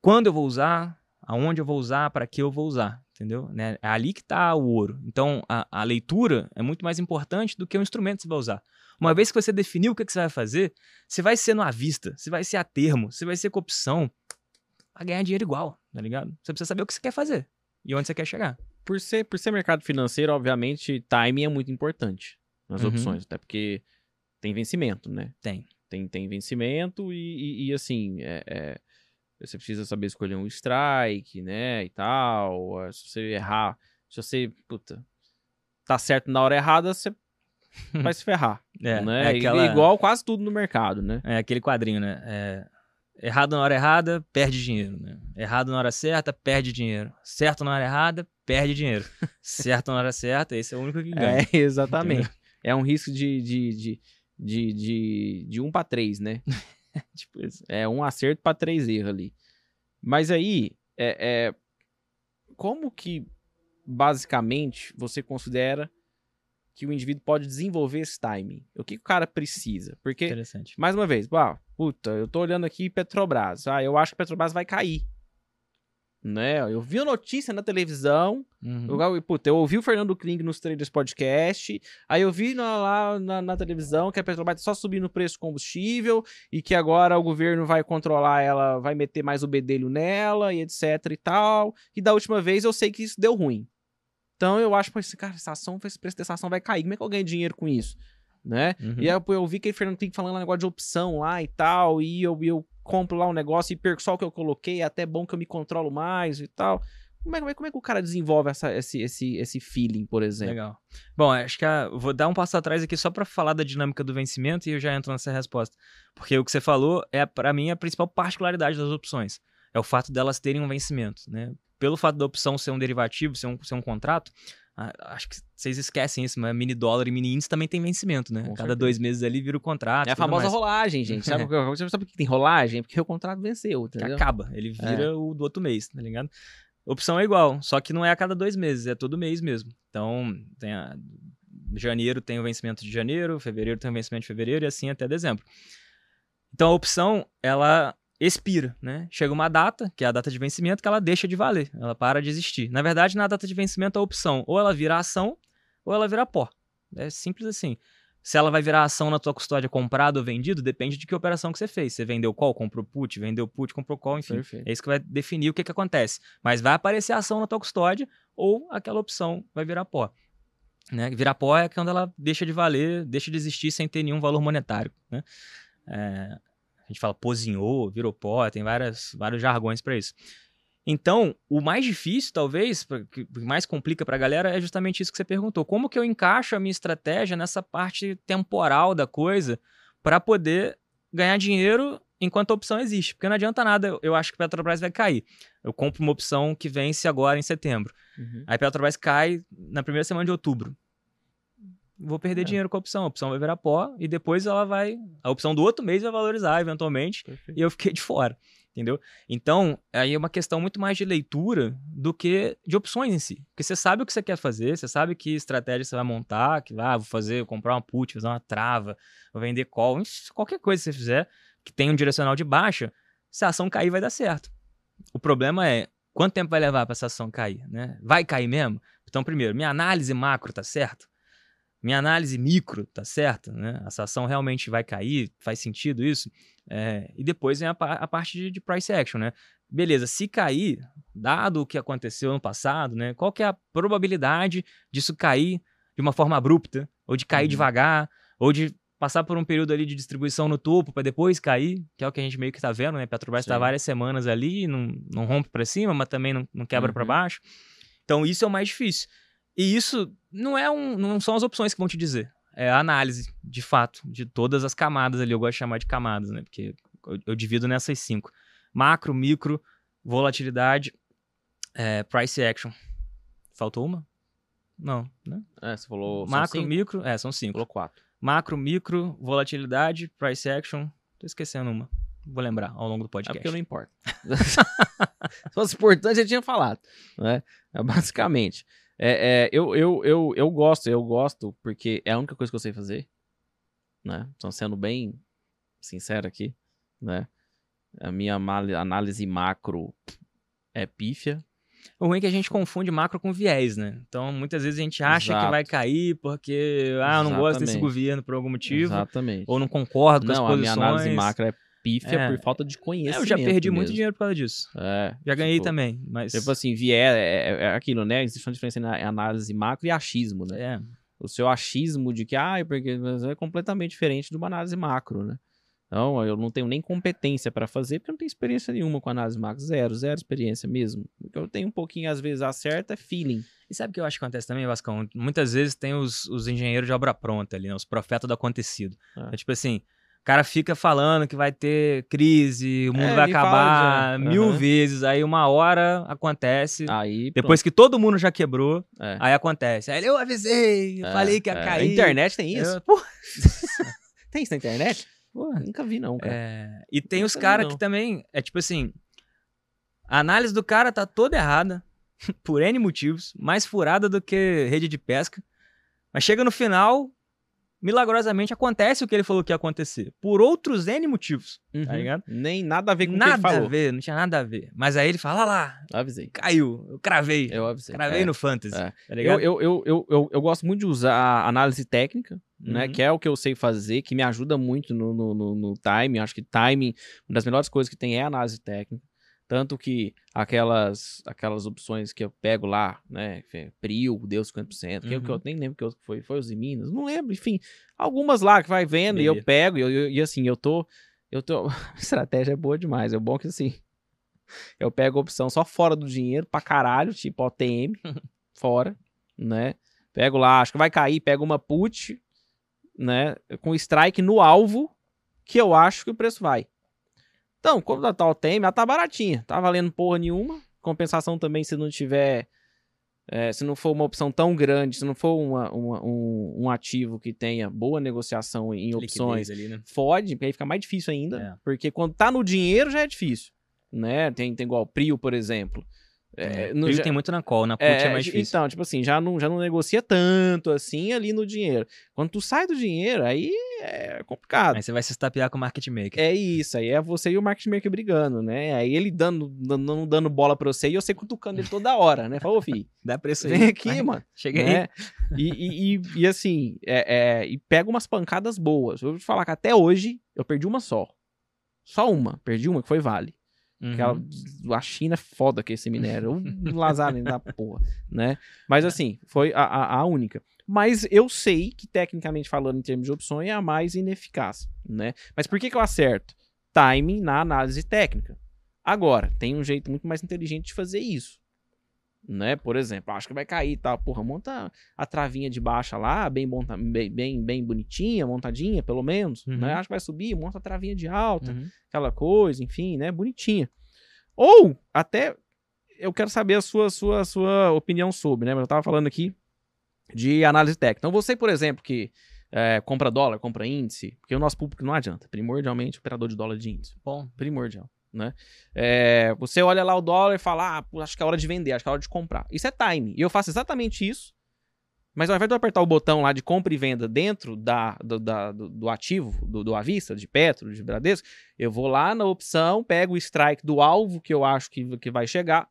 quando eu vou usar, aonde eu vou usar, para que eu vou usar, entendeu? Né? É ali que está o ouro. Então, a, a leitura é muito mais importante do que o instrumento que você vai usar. Uma vez que você definiu o que, que você vai fazer, você vai ser no à vista, você vai ser a termo, você vai ser com opção, vai ganhar dinheiro igual, tá ligado? Você precisa saber o que você quer fazer e onde você quer chegar. Por ser, por ser mercado financeiro, obviamente, timing é muito importante nas Uhum. opções, até porque tem vencimento, né? Tem. Tem, tem vencimento e, e- e, assim, é- é, você precisa saber escolher um strike, né, e tal. é, Se você errar, se você, puta, tá certo na hora errada, você vai se ferrar, É, né? é aquela- Igual quase tudo no mercado, né? É aquele quadrinho, né? É, errado na hora errada, perde dinheiro. Né? Errado na hora certa, perde dinheiro. Certo na hora errada, perde dinheiro. certo na hora certa, esse é o único que ganha. É, exatamente. É um risco de, de, de, de, de, de um para três, né? tipo isso. É um acerto para três erros ali. Mas aí, é, é, como que basicamente você considera que o indivíduo pode desenvolver esse timing? O que, o cara precisa? Porque, Interessante. mais uma vez, pá, puta, eu tô olhando aqui Petrobras. Ah, eu acho que Petrobras vai cair. Né? Eu vi a notícia na televisão, Uhum. eu, puta, eu ouvi o Fernando Kling nos Traders Podcast, aí eu vi na- lá na, na televisão que a Petrobras tá só subindo o preço do combustível e que agora o governo vai controlar ela, vai meter mais o bedelho nela e etc e tal. E da última vez eu sei que isso deu ruim. Então eu acho, pô, esse cara, essa ação, esse preço dessa ação vai cair, como é que eu ganho dinheiro com isso? Né? Uhum. E aí eu, eu vi que o Fernando Kling falando lá negócio de opção lá e tal, e eu, eu compro lá um negócio e perco só o que eu coloquei, é até bom que eu me controlo mais e tal. Como é, como é, como é que o cara desenvolve essa, esse, esse, esse feeling, por exemplo? Legal. Bom, acho que a- vou dar um passo atrás aqui só para falar da dinâmica do vencimento e eu já entro nessa resposta. Porque o que você falou é, para mim, a principal particularidade das opções. é o fato delas terem um vencimento, né? Pelo fato da opção ser um derivativo, ser um, ser um contrato, acho que vocês esquecem isso, mas mini dólar e mini índice também tem vencimento, né? Com Cada certeza. dois meses ali vira o contrato. É a famosa mais. rolagem, gente. Sabe, sabe por que tem rolagem? Porque o contrato venceu, entendeu? Acaba, ele vira é. o do outro mês, tá ligado? Opção é igual, só que não é a cada dois meses, é todo mês mesmo. Então, tem a, janeiro tem o vencimento de janeiro, fevereiro tem o vencimento de fevereiro e assim até dezembro. Então a opção, ela expira, né? Chega uma data, que é a data de vencimento, que ela deixa de valer, ela para de existir. Na verdade, na data de vencimento, a opção ou ela vira ação ou ela vira pó. É simples assim. Se ela vai virar ação na tua custódia comprado ou vendido, depende de que operação que você fez. Você vendeu call, comprou put, vendeu put, comprou call, enfim. Perfeito. É isso que vai definir o que, que acontece. Mas vai aparecer ação na tua custódia ou aquela opção vai virar pó. Né? Virar pó é quando ela deixa de valer, deixa de existir sem ter nenhum valor monetário. Né? É, gente fala pozinhou, virou pó, tem várias, vários jargões para isso. Então, o mais difícil, talvez, o que mais complica para a galera é justamente isso que você perguntou. Como que eu encaixo a minha estratégia nessa parte temporal da coisa para poder ganhar dinheiro enquanto a opção existe? Porque não adianta nada, eu acho que a Petrobras vai cair. Eu compro uma opção que vence agora em setembro. Uhum. Aí a Petrobras cai na primeira semana de outubro. Vou perder é. dinheiro com a opção. A opção vai virar pó e depois ela vai. A opção do outro mês vai valorizar eventualmente. Perfeito. E eu fiquei de fora entendeu? Então, aí é uma questão muito mais de leitura do que de opções em si. Porque você sabe o que você quer fazer, você sabe que estratégia você vai montar, que ah, vou fazer, vou comprar uma put, fazer uma trava, vou vender call, qualquer coisa que você fizer que tenha um direcional de baixa, se a ação cair vai dar certo. O problema é quanto tempo vai levar para essa ação cair, né? Vai cair mesmo? Então, primeiro, minha análise macro tá certo? Minha análise micro tá certa, né? Essa ação realmente vai cair? Faz sentido isso? É, e depois vem a, a parte de, de, price action, né? Beleza, se cair, dado o que aconteceu no passado, né? Qual que é a probabilidade disso cair de uma forma abrupta? Ou de cair uhum. devagar? Ou de passar por um período ali de distribuição no topo para depois cair, que é o que a gente meio que tá vendo, né? Petrobras está várias semanas ali, não, não rompe para cima, mas também não, não quebra uhum. para baixo. Então isso é o mais difícil. E isso não é um, não são as opções que vão te dizer. É a análise, de fato, de todas as camadas ali. Eu gosto de chamar de camadas, né? Porque eu, eu divido nessas cinco: macro, micro, volatilidade, é, price action. Faltou uma? Não, né? É, você falou. Macro, micro, é, são cinco. Falou quatro. Macro, micro, volatilidade, price action. Tô esquecendo uma. Vou lembrar ao longo do podcast. É porque não importa. Se fosse importante, eu tinha falado. Né? É, basicamente. É, é, eu, eu, eu, eu gosto, eu gosto, porque é a única coisa que eu sei fazer, né? Então, sendo bem sincero aqui, né? A minha análise macro é pífia. O ruim é que a gente confunde macro com viés, né? Então, muitas vezes a gente acha Exato. que vai cair porque, ah, eu não gosto desse governo por algum motivo. Exatamente. Ou não concordo com não, as posições. Não, a minha análise macro é pífia é. por falta de conhecimento. É, eu já perdi mesmo. muito dinheiro por causa disso. É, já ganhei tipo, também, mas... Tipo assim, vier, é, é, é aquilo, né? Existe uma diferença em análise macro e achismo, né? É. O seu achismo de que, ah, porque é completamente diferente de uma análise macro, né? Então, eu não tenho nem competência para fazer, porque eu não tenho experiência nenhuma com análise macro. Zero, zero experiência mesmo. O que eu tenho um pouquinho, às vezes, acerta é feeling. E sabe o que eu acho que acontece também, Vascão? Muitas vezes tem os, os engenheiros de obra pronta ali, né? os profetas do acontecido. É. é tipo assim, o cara fica falando que vai ter crise, o mundo é, vai acabar mil uhum. vezes. Aí uma hora acontece. Aí, depois que todo mundo já quebrou, é. aí acontece. Aí eu avisei, eu é, falei que ia é. cair. A internet tem isso? Eu... tem isso na internet? Pô, nunca vi não, cara. É, e tem nunca os caras que também, é tipo assim, a análise do cara tá toda errada, por N motivos, mais furada do que rede de pesca. Mas chega no final, milagrosamente acontece o que ele falou que ia acontecer. Por outros N motivos, tá uhum. tá ligado? Nem nada a ver com nada o que ele falou. Nada a ver, não tinha nada a ver. Mas aí ele fala, lá. Avisei. Caiu, eu cravei. Eu avisei. Cravei é. no Fantasy, é. tá ligado? Eu, eu, eu, eu, eu, gosto muito de usar análise técnica, né? uhum. né? Que é o que eu sei fazer, que me ajuda muito no, no, no, no time. Acho que timing, uma das melhores coisas que tem é análise técnica. Tanto que aquelas aquelas opções que eu pego lá, né? Prio, deu 50%, que, uhum. que eu nem lembro que foi, foi os Minas, não lembro, enfim. Algumas lá que vai vendo Beleza. e eu pego, e, eu, e assim, eu tô. Eu tô. A estratégia é boa demais. É bom que assim. Eu pego a opção só fora do dinheiro pra caralho, tipo OTM, fora, né? Pego lá, acho que vai cair, pego uma put, né? Com strike no alvo, que eu acho que o preço vai. Então, quando a tal tem, ela tá baratinha. Tá valendo porra nenhuma. Compensação também se não tiver. é, se não for uma opção tão grande, se não for uma- uma- um, um ativo que tenha boa negociação em opções, ali, né? fode, porque aí fica mais difícil ainda. É. Porque quando tá no dinheiro já é difícil. Né? Tem, tem igual Prio, por exemplo. É, no- Ele já- tem muito na call, na put é, é, mais difícil. Então, tipo assim, já não, já não negocia tanto assim ali no dinheiro. Quando tu sai do dinheiro, aí é complicado. Aí você vai se estapear com o market maker. É isso, aí é você e o market maker brigando, né? Aí ele dando, dando, não dando bola pra você e você cutucando ele toda hora, né? Fala, ô filho, Dá preço aí. vem aqui, vai. mano. Chega aí. Né? E, e, e, e assim, é, é, e pega umas pancadas boas. Eu vou te falar que até hoje eu perdi uma só. Só uma. Perdi uma, que foi Vale. Uhum. Aquela, a China é foda que esse minério. O Lazareno da porra, né? Mas assim, foi a, a, a única. Mas eu sei que, tecnicamente falando, em termos de opções, é a mais ineficaz, né? Mas por que, que eu acerto? Timing na análise técnica. Agora, tem um jeito muito mais inteligente de fazer isso. Né? Por exemplo, acho que vai cair e tal. Porra, monta a travinha de baixa lá, bem, monta, bem, bem, bem bonitinha, montadinha, pelo menos. Uhum. Né? Acho que vai subir, monta a travinha de alta Uhum. aquela coisa, enfim, né? Bonitinha. Ou até eu quero saber a sua, sua, sua opinião sobre, né? Mas Eu tava falando aqui de análise técnica. Então, você, por exemplo, que é, compra dólar, compra índice, porque o nosso público não adianta. Primordialmente, operador de dólar de índice. Bom, Primordial, né? É, você olha lá o dólar e fala, ah, acho que é hora de vender, acho que é hora de comprar. Isso é time. E eu faço exatamente isso. Mas ao invés de eu apertar o botão lá de compra e venda dentro da, do, da- do, do ativo, do, do Avista, de Petro, de Bradesco, eu vou lá na opção, pego o strike do alvo que eu acho que, que vai chegar,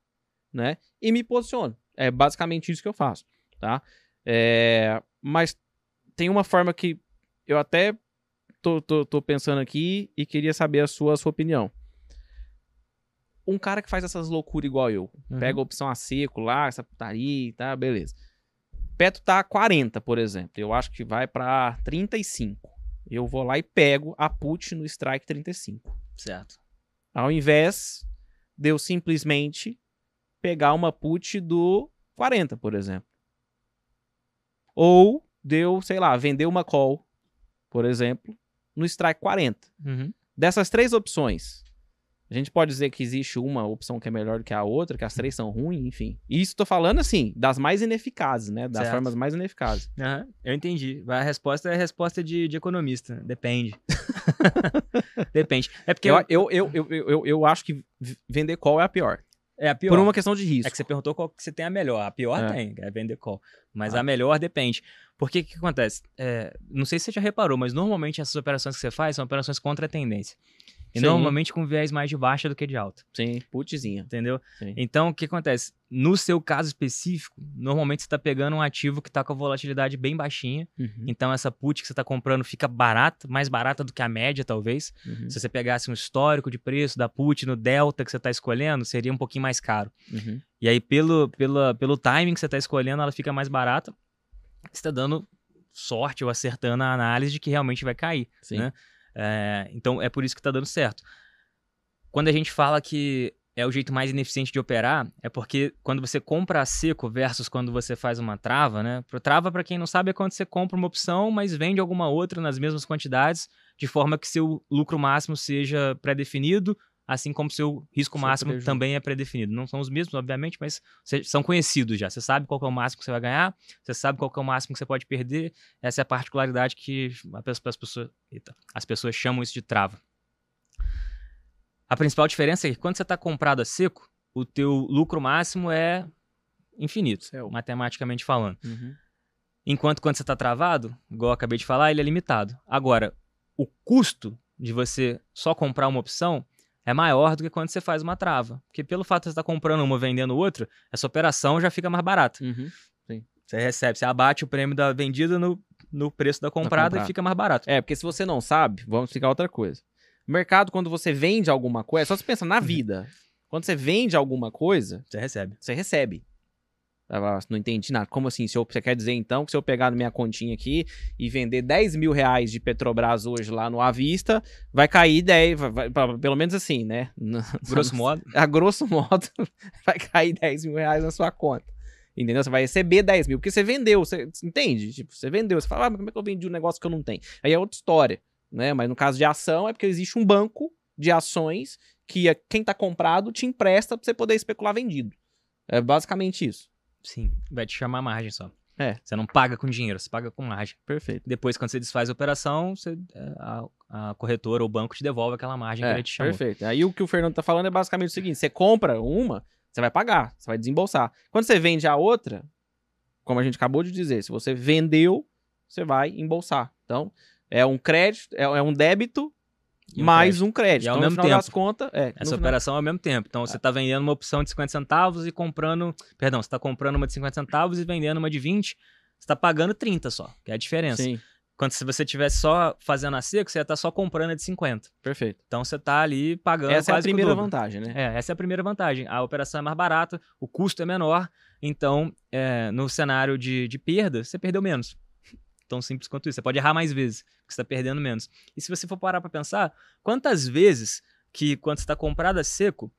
né? E me posiciono. É basicamente isso que eu faço, tá? É, mas tem uma forma que eu até tô, tô, tô pensando aqui e queria saber a sua, a sua opinião. Um cara que faz essas loucuras igual eu, Uhum. pega a opção a seco lá, essa putaria, tá, beleza. Petro tá a 40, por exemplo. Eu acho que vai pra 35. Eu vou lá e pego a put no strike 35. certo. Ao invés de eu simplesmente pegar uma put do 40, por exemplo. Ou de eu, sei lá, vender uma call, por exemplo, no strike 40. Uhum. Dessas três opções, a gente pode dizer que existe uma opção que é melhor do que a outra, que as três são ruins, enfim. E isso tô falando assim, das mais ineficazes, né? Das Certo. formas mais ineficazes. Aham, eu entendi. A resposta é a resposta de, de economista. Depende. Depende. É porque Eu, eu, eu, eu, eu, eu, acho que vender call é a pior. é a pior. Por uma questão de risco. É que você perguntou qual que você tem a melhor. A pior É. tem, é vender call. Mas Ah. a melhor depende. Porque o que, que acontece? É, não sei se você já reparou, mas normalmente essas operações que você faz são operações contra a tendência. E Sim. normalmente com viés mais de baixa do que de alta. Sim, putzinha. Entendeu? Sim. Então, o que acontece? No seu caso específico, normalmente você está pegando um ativo que está com a volatilidade bem baixinha. Uhum, Então, essa put que você está comprando fica barata, mais barata do que a média, talvez. uhum, Se você pegasse um histórico de preço da put no delta que você está escolhendo, seria um pouquinho mais caro. uhum. E aí, pelo, pela, pelo timing que você está escolhendo, ela fica mais barata. Você está dando sorte ou acertando a análise de que realmente vai cair. Sim. né? É, então, é por isso que está dando certo. Quando a gente fala que é o jeito mais ineficiente de operar, é porque quando você compra a seco versus quando você faz uma trava, né? Trava, para quem não sabe, é quando você compra uma opção, mas vende alguma outra nas mesmas quantidades, de forma que seu lucro máximo seja pré-definido, assim como seu risco Seu máximo prejuízo. também é pré-definido. Não são os mesmos, obviamente, mas são conhecidos já. Você sabe qual é o máximo que você vai ganhar, você sabe qual é o máximo que você pode perder. Essa é a particularidade que as pessoas, eita, as pessoas chamam isso de trava. A principal diferença é que quando você está comprado a seco, o teu lucro máximo é infinito, Céu. matematicamente falando. Uhum. Enquanto quando você está travado, igual eu acabei de falar, ele é limitado. Agora, o custo de você só comprar uma opção é maior do que quando você faz uma trava. Porque pelo fato de você estar comprando uma vendendo outra, essa operação já fica mais barata. Uhum. Você recebe, você abate o prêmio da vendida no, no preço da comprada comprada. e fica mais barato. É, porque se você não sabe, vamos explicar outra coisa. O mercado, quando você vende alguma coisa, é só você pensa Uhum. na vida. Quando você vende alguma coisa, Você recebe. você recebe. Não entendi nada. Como assim? Se eu- você quer dizer então que se eu pegar na minha continha aqui e vender 10 mil reais de Petrobras hoje lá no Avista, vai cair 10, vai- vai- pelo menos assim, né? Grosso modo. A grosso modo, vai cair 10 mil reais na sua conta. Entendeu? Você vai receber 10 mil, porque você vendeu, você entende? Tipo, você vendeu, você fala, ah, mas como é que eu vendi um negócio que eu não tenho? Aí é outra história, né? Mas no caso de ação é porque existe um banco de ações que a- quem tá comprado te empresta pra você poder especular vendido. É basicamente isso. Sim, vai te chamar margem só. É. Você não paga com dinheiro, você paga com margem. Perfeito. Depois, quando você desfaz a operação, você- é, a, a corretora ou o banco te devolve aquela margem que É, ele te chamou. perfeito. Aí o que o Fernando tá falando é basicamente o seguinte: você compra uma, você vai pagar, você vai desembolsar. Quando você vende a outra, como a gente acabou de dizer, se você vendeu, você vai embolsar. Então, é um crédito, é, é um débito um mais um crédito. E ao então, no mesmo final das tempo. contas, é. no Essa final- operação é ao mesmo tempo. Então, você está vendendo uma opção de 50 centavos e comprando. Perdão, você está comprando uma de 50 centavos e vendendo uma de 20. Você está pagando 30 só, que é a diferença. Sim, Quando se você tivesse só fazendo a seco, você ia estar só comprando a de 50. perfeito. Então, você está ali pagando Essa é a primeira vantagem, né? É, essa é a primeira vantagem. A operação é mais barata, o custo é menor, então, é, no cenário de, de perda, você perdeu menos. Tão simples quanto isso. Você pode errar mais vezes, porque você está perdendo menos. E se você for parar para pensar, quantas vezes que, quando você está comprado a seco,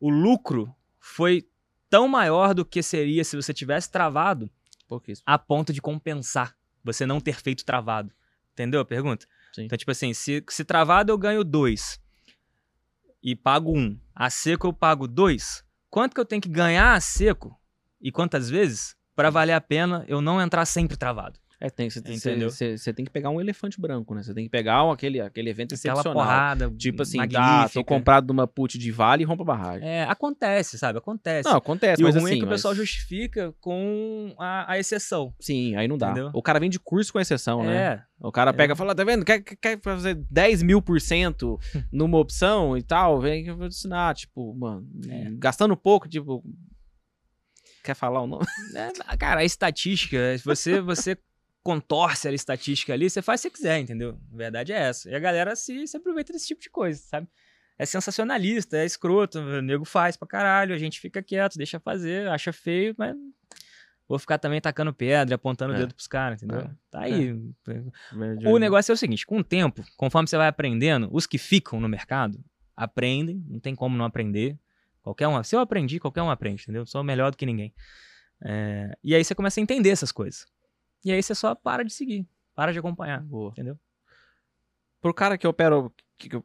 o lucro foi tão maior do que seria se você tivesse travado a ponto de compensar você não ter feito travado. Entendeu a pergunta? Sim. Então, tipo assim, se, se travado eu ganho 2 e pago 1, um, a seco eu pago 2, quanto que eu tenho que ganhar a seco e quantas vezes para valer a pena eu não entrar sempre travado? É, tem, você, tem- Entendeu? você, você tem que pegar um elefante branco, né? Você tem que pegar um- aquele, aquele evento Aquela excepcional. porrada Tipo assim, tá, tô comprado numa put de vale e rompa barragem. É, acontece, sabe? Acontece. Não, acontece, e o mas ruim assim... é que o pessoal justifica com a, a exceção. Sim, aí não dá. Entendeu? O cara vem de curso com exceção, né? É, O cara É. pega e fala, tá vendo? Quer, quer fazer 10 mil por cento numa opção e tal? Vem que eu vou ensinar. Tipo, mano, É. gastando pouco, tipo... Quer falar o nome? É, cara, a estatística, se você, você contorce a estatística ali, você faz o que você quiser, entendeu? A verdade é essa. E a galera se, se aproveita desse tipo de coisa, sabe? É sensacionalista, é escroto, o nego faz pra caralho, a gente fica quieto, deixa fazer, acha feio, mas vou ficar também tacando pedra, apontando o É. dedo pros caras, entendeu? É. Tá aí. O O negócio é o seguinte, com o tempo, conforme você vai aprendendo, os que ficam no mercado aprendem, não tem como não aprender. Qualquer um, se eu aprendi, qualquer um aprende, entendeu? Sou melhor do que ninguém. É, e aí você começa a entender essas coisas. E aí você só para de seguir, para de acompanhar, Boa. entendeu? Pro cara que opera que, que-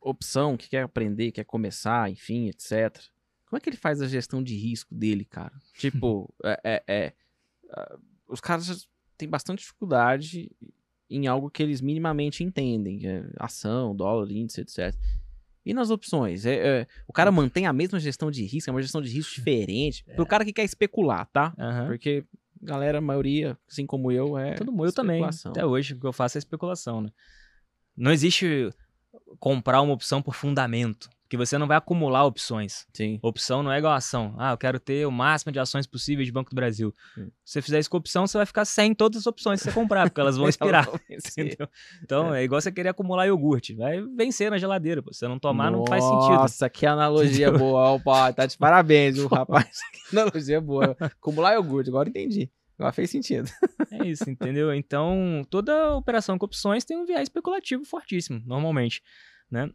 opção, que quer aprender, quer começar, enfim, etc. Como é que ele faz a gestão de risco dele, cara? Tipo, é, é- é, os caras têm bastante dificuldade em algo que eles minimamente entendem, é ação, dólar, índice, etc. E nas opções? É, é, o cara mantém a mesma gestão de risco, é uma gestão de risco diferente. Pro cara que quer especular, tá? Aham. Porque galera, a maioria, assim como eu, é. Todo mundo, eu também. Até hoje, o que eu faço é especulação, né? Não existe comprar uma opção por fundamento, porque você não vai acumular opções. Sim. Opção não é igual a ação. Ah, eu quero ter o máximo de ações possíveis de Banco do Brasil. Hum. Se você fizer isso com opção, você vai ficar sem todas as opções que você comprar, porque elas vão expirar. Então, é. igual você querer acumular iogurte. Vai vencer na geladeira. pô. Se você não tomar, não faz sentido. Nossa, que analogia boa. Ó, pai, tá de parabéns, viu, rapaz? Que analogia boa. Acumular iogurte, agora entendi. Agora fez sentido. É isso, entendeu? Então, toda operação com opções tem um viés especulativo fortíssimo, normalmente, né?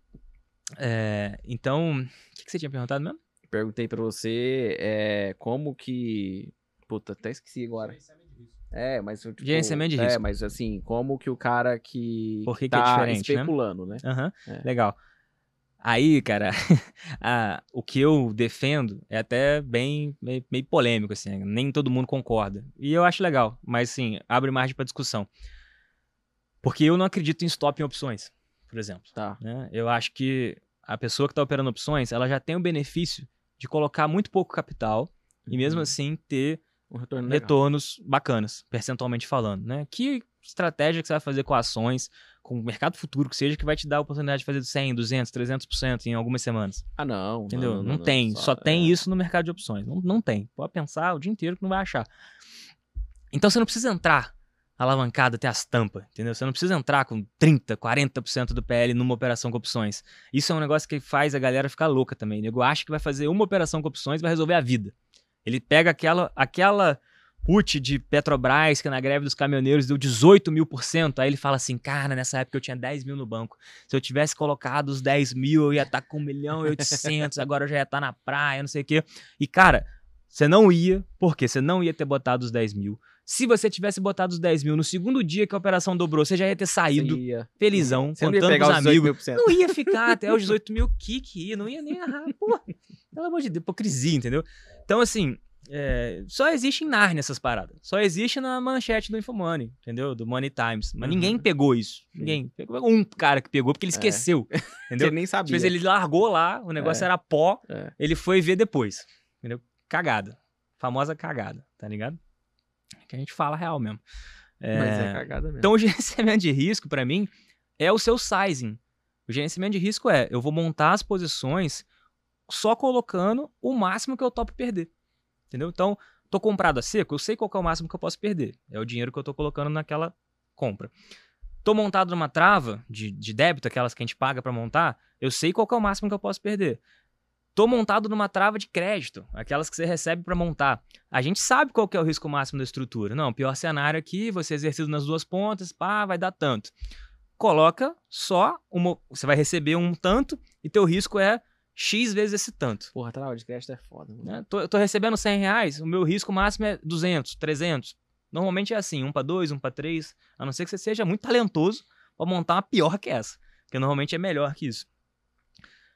É, então, o que, que você tinha perguntado mesmo? Perguntei pra você é, como que. Puta, até esqueci agora. É, mas. Tipo, Gerenciamento de É, risco. mas assim, como que o cara que. Por que que é tá diferente, né? especulando, né? Aham, É. legal. Aí, cara, a- o que eu defendo é até bem meio, meio polêmico, assim, nem todo mundo concorda. E eu acho legal, mas assim, abre margem para discussão. Porque eu não acredito em stop em opções, por exemplo. Tá. né? Eu acho que a pessoa que está operando opções, ela já tem o benefício de colocar muito pouco capital e mesmo Uhum. assim ter Um retorno legal. retornos bacanas, percentualmente falando, né? Que estratégia que você vai fazer com ações, com o mercado futuro que seja, que vai te dar a oportunidade de fazer 100, 200, 300% em algumas semanas, Ah, não. entendeu? Não, tem, só, tem é. isso no mercado de opções, não, não tem. Pode pensar o dia inteiro que não vai achar. Então você não precisa entrar alavancado até as tampas, entendeu? Você não precisa entrar com 30, 40% do PL numa operação com opções. Isso é um negócio que faz a galera ficar louca também. O nego acha que vai fazer uma operação com opções e vai resolver a vida. Ele pega aquela, aquela put de Petrobras que na greve dos caminhoneiros deu 18 mil por cento. Aí ele fala assim, cara, nessa época eu tinha 10 mil no banco. Se eu tivesse colocado os 10 mil, eu ia estar com 1 milhão e 800, agora eu já ia estar na praia, não sei o quê. E, cara, Você não ia, porque você não ia ter botado os 10 mil. Se você tivesse botado os 10 mil no segundo dia que a operação dobrou, você já ia ter saído ia- felizão, Você contando com os os 18 amigos. Não ia ficar até os 18 mil que que ia, não ia nem errar. Pô, pelo amor de Deus, hipocrisia, entendeu? Então, assim, é, só existe em Narnia essas paradas. Só existe na manchete do Infomoney, entendeu? Do Money Times. Mas Uhum. ninguém pegou isso. Ninguém. Pegou um cara que pegou porque ele esqueceu. Entendeu? Você nem Às sabia. vezes ele largou lá, o negócio É. era pó, É. ele foi ver depois. Entendeu? Cagada. Famosa cagada, tá ligado? Que a gente fala real mesmo. É, Mas é cagada mesmo. Então, o gerenciamento de risco, pra mim, é o seu sizing. O gerenciamento de risco é, eu vou montar as posições só colocando o máximo que eu topo perder. Entendeu? Então, tô comprado a seco, eu sei qual é o máximo que eu posso perder. É o dinheiro que eu tô colocando naquela compra. Tô montado numa trava de, de débito, aquelas que a gente paga pra montar, eu sei qual é o máximo que eu posso perder. Tô montado numa trava de crédito, aquelas que você recebe pra montar. A gente sabe qual que é o risco máximo da estrutura. Não, pior cenário aqui, você exercido nas duas pontas, pá, vai dar tanto. Coloca só uma, você vai receber um tanto e teu risco é X vezes esse tanto. Porra, trava de crédito é foda. Né? Tô, tô recebendo 100 reais, o meu risco máximo é 200, 300. Normalmente é assim, um para dois, um para três, a não ser que você seja muito talentoso para montar uma pior que essa, que normalmente é melhor que isso.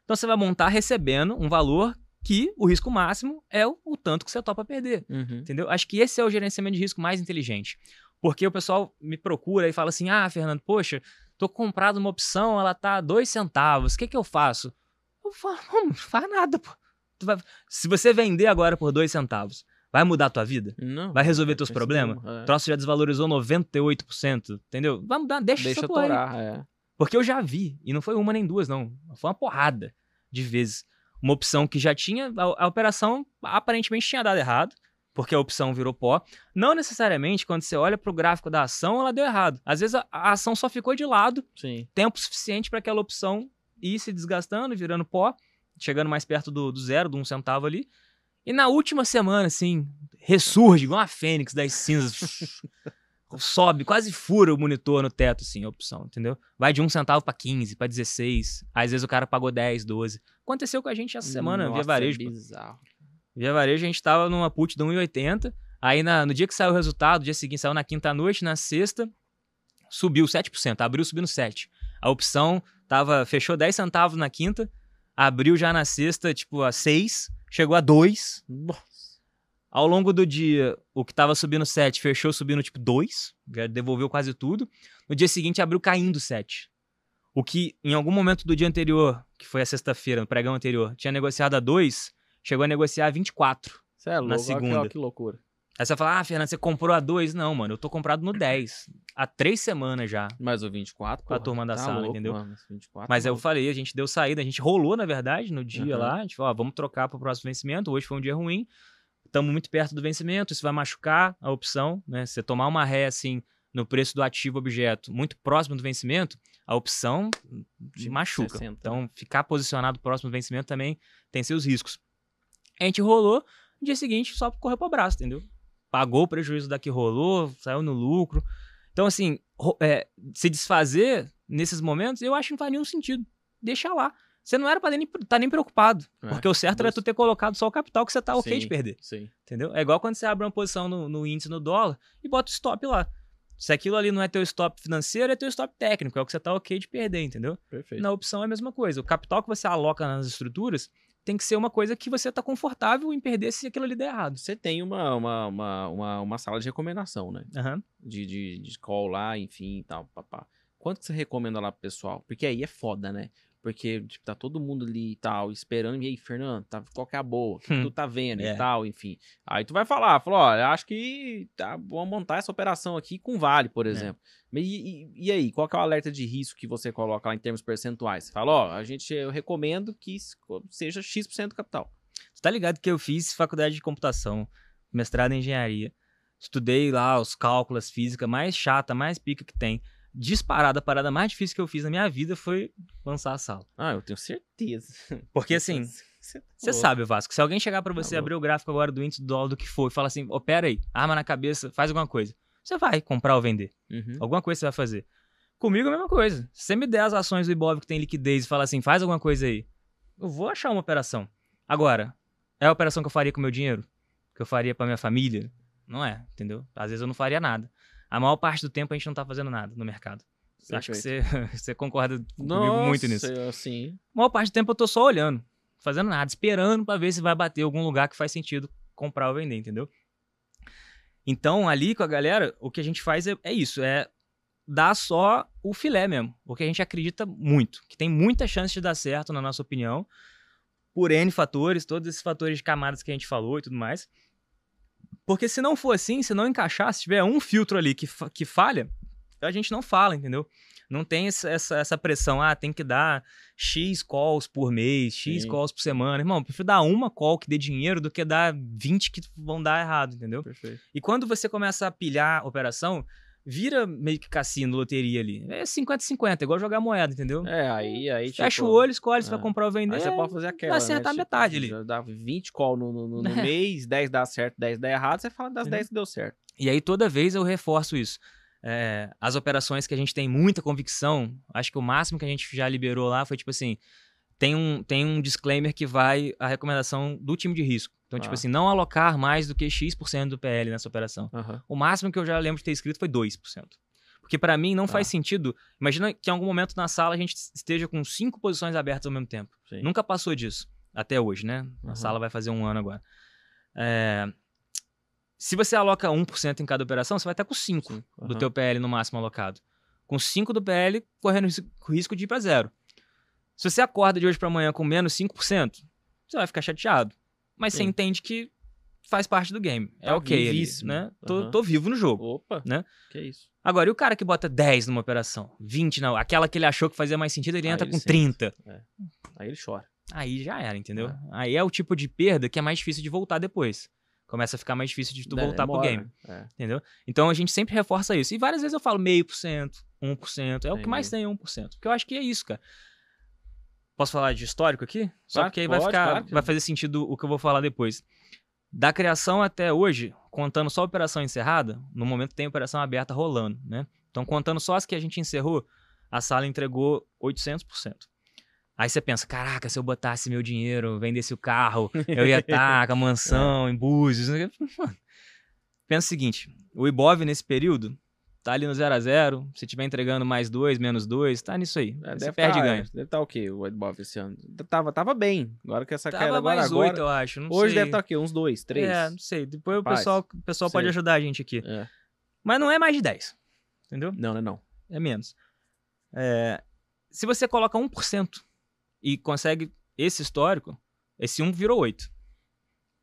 Então você vai montar recebendo um valor que o risco máximo é o, o tanto que você topa perder. Uhum. Entendeu? Acho que esse é o gerenciamento de risco mais inteligente. Porque o pessoal me procura e fala assim: ah, Fernando, poxa, tô comprado uma opção, ela tá dois centavos, o que que eu faço? Eu falo, não, não faz nada, pô. Vai- Se você vender agora por dois centavos, vai mudar a tua vida? Não. Vai resolver teus problemas? não, é. O troço já desvalorizou 98%, entendeu? Vai mudar, deixa, Deixa essa porra torar, é. Porque eu já vi, e não foi uma nem duas, não. Foi uma porrada de vezes. Uma opção que já tinha. A, a operação aparentemente tinha dado errado, porque a opção virou pó. Não necessariamente, quando você olha pro gráfico da ação, ela deu errado. Às vezes a, a ação só ficou de lado, Sim. tempo suficiente para aquela opção ir se desgastando, virando pó, chegando mais perto do, do zero, do um centavo ali. E na última semana, assim, ressurge igual uma fênix das cinzas. sobe, quase fura o monitor no teto, assim, a opção, entendeu? Vai de um centavo pra 15, pra 16. Às vezes o cara pagou 10, 12. Aconteceu com a gente essa semana, Nossa, via varejo. É bizarro. Via varejo, a gente tava numa put de 1,80. Aí na- no dia que saiu o resultado, dia seguinte saiu na quinta noite, na sexta, subiu 7%, abriu subindo 7%. A opção tava, fechou 10 centavos na quinta, abriu já na sexta, tipo, a 6, chegou a 2. Nossa. Ao longo do dia, o que tava subindo 7 fechou subindo tipo 2, já devolveu quase tudo. No dia seguinte abriu caindo 7. O que em algum momento do dia anterior, que foi a sexta-feira, no pregão anterior, tinha negociado a 2, chegou a negociar a 24. Você é louco. que- segunda. olha que loucura. Aí você vai falar, ah, Fernando, você comprou a 2? Não, mano, eu tô comprado no 10. Há três semanas já. Mas o 24, Com a porra, turma da tá sala, louco, entendeu? mano, esse 24, Mas eu louco. falei, a gente deu saída, a gente rolou, na verdade, no dia Aham. lá. A gente falou, ó, vamos trocar pro próximo vencimento. Hoje foi um dia ruim. Estamos muito perto do vencimento, isso vai machucar a opção, né? Você tomar uma ré assim no preço do ativo objeto muito próximo do vencimento, a opção te Tipo machuca. 60, Então, ficar posicionado próximo do vencimento também tem seus riscos. A gente rolou, no dia seguinte só correu pro braço, entendeu? Pagou o prejuízo da que rolou, saiu no lucro. Então, assim, é, se desfazer nesses momentos, eu acho que não faz nenhum sentido. Deixa lá. Você não era pra nem, tá nem preocupado. É, Porque o certo era tu ter colocado só o capital que você tá ok Sim. de perder. Sim. Entendeu? É igual quando você abre uma posição no, no índice no dólar e bota o stop lá. Se aquilo ali não é teu stop financeiro, é teu stop técnico. É o que você tá ok de perder, entendeu? Perfeito. Na opção é a mesma coisa. O capital que você aloca nas estruturas tem que ser uma coisa que você tá confortável em perder se aquilo ali der errado. Você tem uma, uma, uma, uma, uma sala de recomendação, né? Aham. De, de, de call lá, enfim e tal, papá. Quanto que você recomenda lá pro pessoal? Porque aí é foda, né? Porque tipo, tá todo mundo ali e tal, esperando. E aí, Fernando, tá, qual que é a boa? Que Hum. tu tá vendo É. e tal, enfim. Aí tu vai falar, falou, ó, eu acho que tá, vamos montar essa operação aqui com Vale, É. por exemplo. E, e- e aí, qual que é o alerta de risco que você coloca lá em termos percentuais? Você fala, ó, a gente, eu recomendo que seja X% do capital. Você tá ligado que eu fiz faculdade de computação, mestrado em engenharia. Estudei lá os cálculos, física mais chata, mais pica que tem. Disparada, a parada mais difícil que eu fiz na minha vida foi lançar a sala. Ah, eu tenho certeza. Porque assim, Você tá sabe, Vasco, se alguém chegar pra Tá você louco. abrir o gráfico agora do índice do dólar do que for e falar assim, opera aí, arma na cabeça, faz alguma coisa. Você vai comprar ou vender. Uhum. Alguma coisa você vai fazer. Comigo é a mesma coisa. Se você me der as ações do Ibov que tem liquidez e falar assim, faz alguma coisa aí, eu vou achar uma operação. Agora, é a operação que eu faria com o meu dinheiro? que eu faria pra minha família? Não é, entendeu? Às vezes eu não faria nada. A maior parte do tempo a gente não tá fazendo nada no mercado. Acho que você, você concorda comigo Nossa, muito nisso. A maior parte do tempo eu tô só olhando, fazendo nada, esperando pra ver se vai bater algum lugar que faz sentido comprar ou vender, entendeu? Então, ali com a galera, o que a gente faz é, é isso, é dar só o filé mesmo, porque a gente acredita muito, que tem muita chance de dar certo, na nossa opinião, por N fatores, todos esses fatores de camadas que a gente falou e tudo mais. Porque se não for assim, se não encaixar, se tiver um filtro ali que, fa- que falha, a gente não fala, entendeu? Não tem essa, essa, essa pressão, ah, tem que dar X calls por mês, X Sim. calls por semana. Irmão, prefiro dar uma call que dê dinheiro do que dar 20 que vão dar errado, entendeu? perfeito. E quando você começa a pilhar a operação, vira meio que cassino, loteria ali. É 50-50, igual jogar moeda, entendeu? É, aí, aí tipo, Fecha o olho, escolhe se é. vai comprar ou vender. Aí você pode fazer aquela, acertar né? metade ali. já Dá 20 call no, no, no- É. mês, 10 dá certo, 10 dá errado, você fala das Entendeu? 10 que deu certo. E aí toda vez eu reforço isso. É, as operações que a gente tem muita convicção, acho que o máximo que a gente já liberou lá foi tipo assim: tem um, tem um disclaimer que vai a recomendação do time de risco. Então, tipo Ah. assim, não alocar mais do que X% do PL nessa operação. Aham. O máximo que eu já lembro de ter escrito foi 2%. Porque pra mim não faz Ah. sentido. Imagina que em algum momento na sala a gente esteja com cinco posições abertas ao mesmo tempo. Sim. Nunca passou disso. Até hoje, né? A Uhum. sala vai fazer um ano agora. É, Se você aloca 1% em cada operação, você vai estar com 5 Sim, do teu PL no máximo alocado. Com 5 do PL, correndo ris- risco de ir para zero. Se você acorda de hoje para amanhã com menos 5%, você vai ficar chateado. Mas você Sim. entende que faz parte do game. É Tá ok, ali, né? Tô, Aham. tô vivo no jogo. Opa, Né? que isso. Agora, e o cara que bota 10 numa operação? 20 não. Aquela que ele achou que fazia mais sentido, ele Aí entra ele com sente. 30. Aí ele chora. Aí já era, entendeu? É. Aí é o tipo de perda que é mais difícil de voltar depois. Começa a ficar mais difícil de tu voltar pro demora, game, É. entendeu? Então a gente sempre reforça isso. E várias vezes eu falo meio por cento, 1%. É o que mais tem, é 1%. Porque eu acho que é isso, cara. Posso falar de histórico aqui? Só Claro porque aí que vai pode, ficar, claro que- vai fazer sentido o que eu vou falar depois. Da criação até hoje, contando só a operação encerrada, no momento tem operação aberta rolando, né? Então, contando só as que a gente encerrou, a sala entregou 800%. Aí você pensa, caraca, se eu botasse meu dinheiro, vendesse o carro, eu ia estar com a mansão em Búzios. Pensa o seguinte, o Ibov nesse período tá ali no 0 a 0 se tiver entregando mais dois, menos dois, tá nisso aí. É, deve perde tá, ganha. Deve estar o quê, o Edbov esse ano? Tava, tava bem. Agora que essa Tava queda agora, mais agora oito, eu acho. Hoje sei. deve estar o quê? Uns dois, três? É, não sei. Depois Rapaz, o pessoal, o pessoal pode ajudar a gente aqui. É. Mas não é mais de 10. Entendeu? Não, não, não. É menos. É, se você coloca 1% e consegue esse histórico, esse 1 virou 8.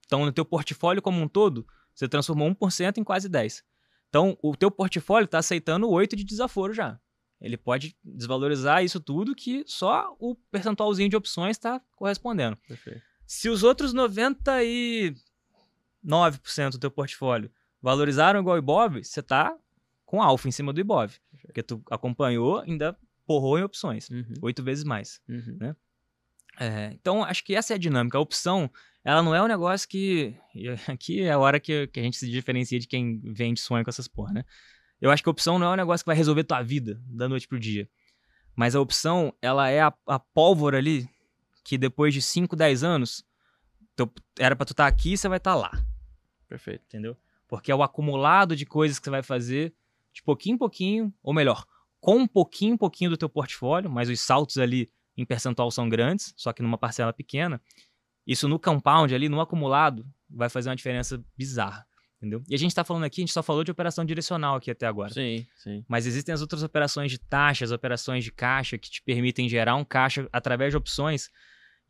Então, no teu portfólio como um todo, você transformou 1% em quase 10. Então, o teu portfólio está aceitando 8 de desaforo já. Ele pode desvalorizar isso tudo que só o percentualzinho de opções está correspondendo. Perfeito. Se os outros 99% do teu portfólio valorizaram igual o Ibov, você tá com alfa em cima do Ibov. Porque tu acompanhou, ainda porrou em opções. Uhum, Oito vezes mais. uhum. É, então, acho que essa é a dinâmica. A opção, ela não é um negócio que... e Aqui é a hora que, que a gente se diferencia de quem vende sonho com essas porra, né? Eu acho que a opção não é um negócio que vai resolver tua vida da noite pro dia. Mas a opção, ela é a, a pólvora ali que depois de 5, 10 anos, teu- era pra tu estar aqui, você vai estar lá Perfeito. entendeu? Porque é o acumulado de coisas que você vai fazer de pouquinho em pouquinho, ou melhor, com um pouquinho em pouquinho do teu portfólio, mas os saltos ali em percentual são grandes, só que numa parcela pequena. Isso no compound ali, no acumulado, vai fazer uma diferença bizarra, entendeu? E a gente tá falando aqui, a gente só falou de operação direcional aqui até agora. Sim, sim. Mas existem as outras operações de taxas, operações de caixa que te permitem gerar um caixa através de opções.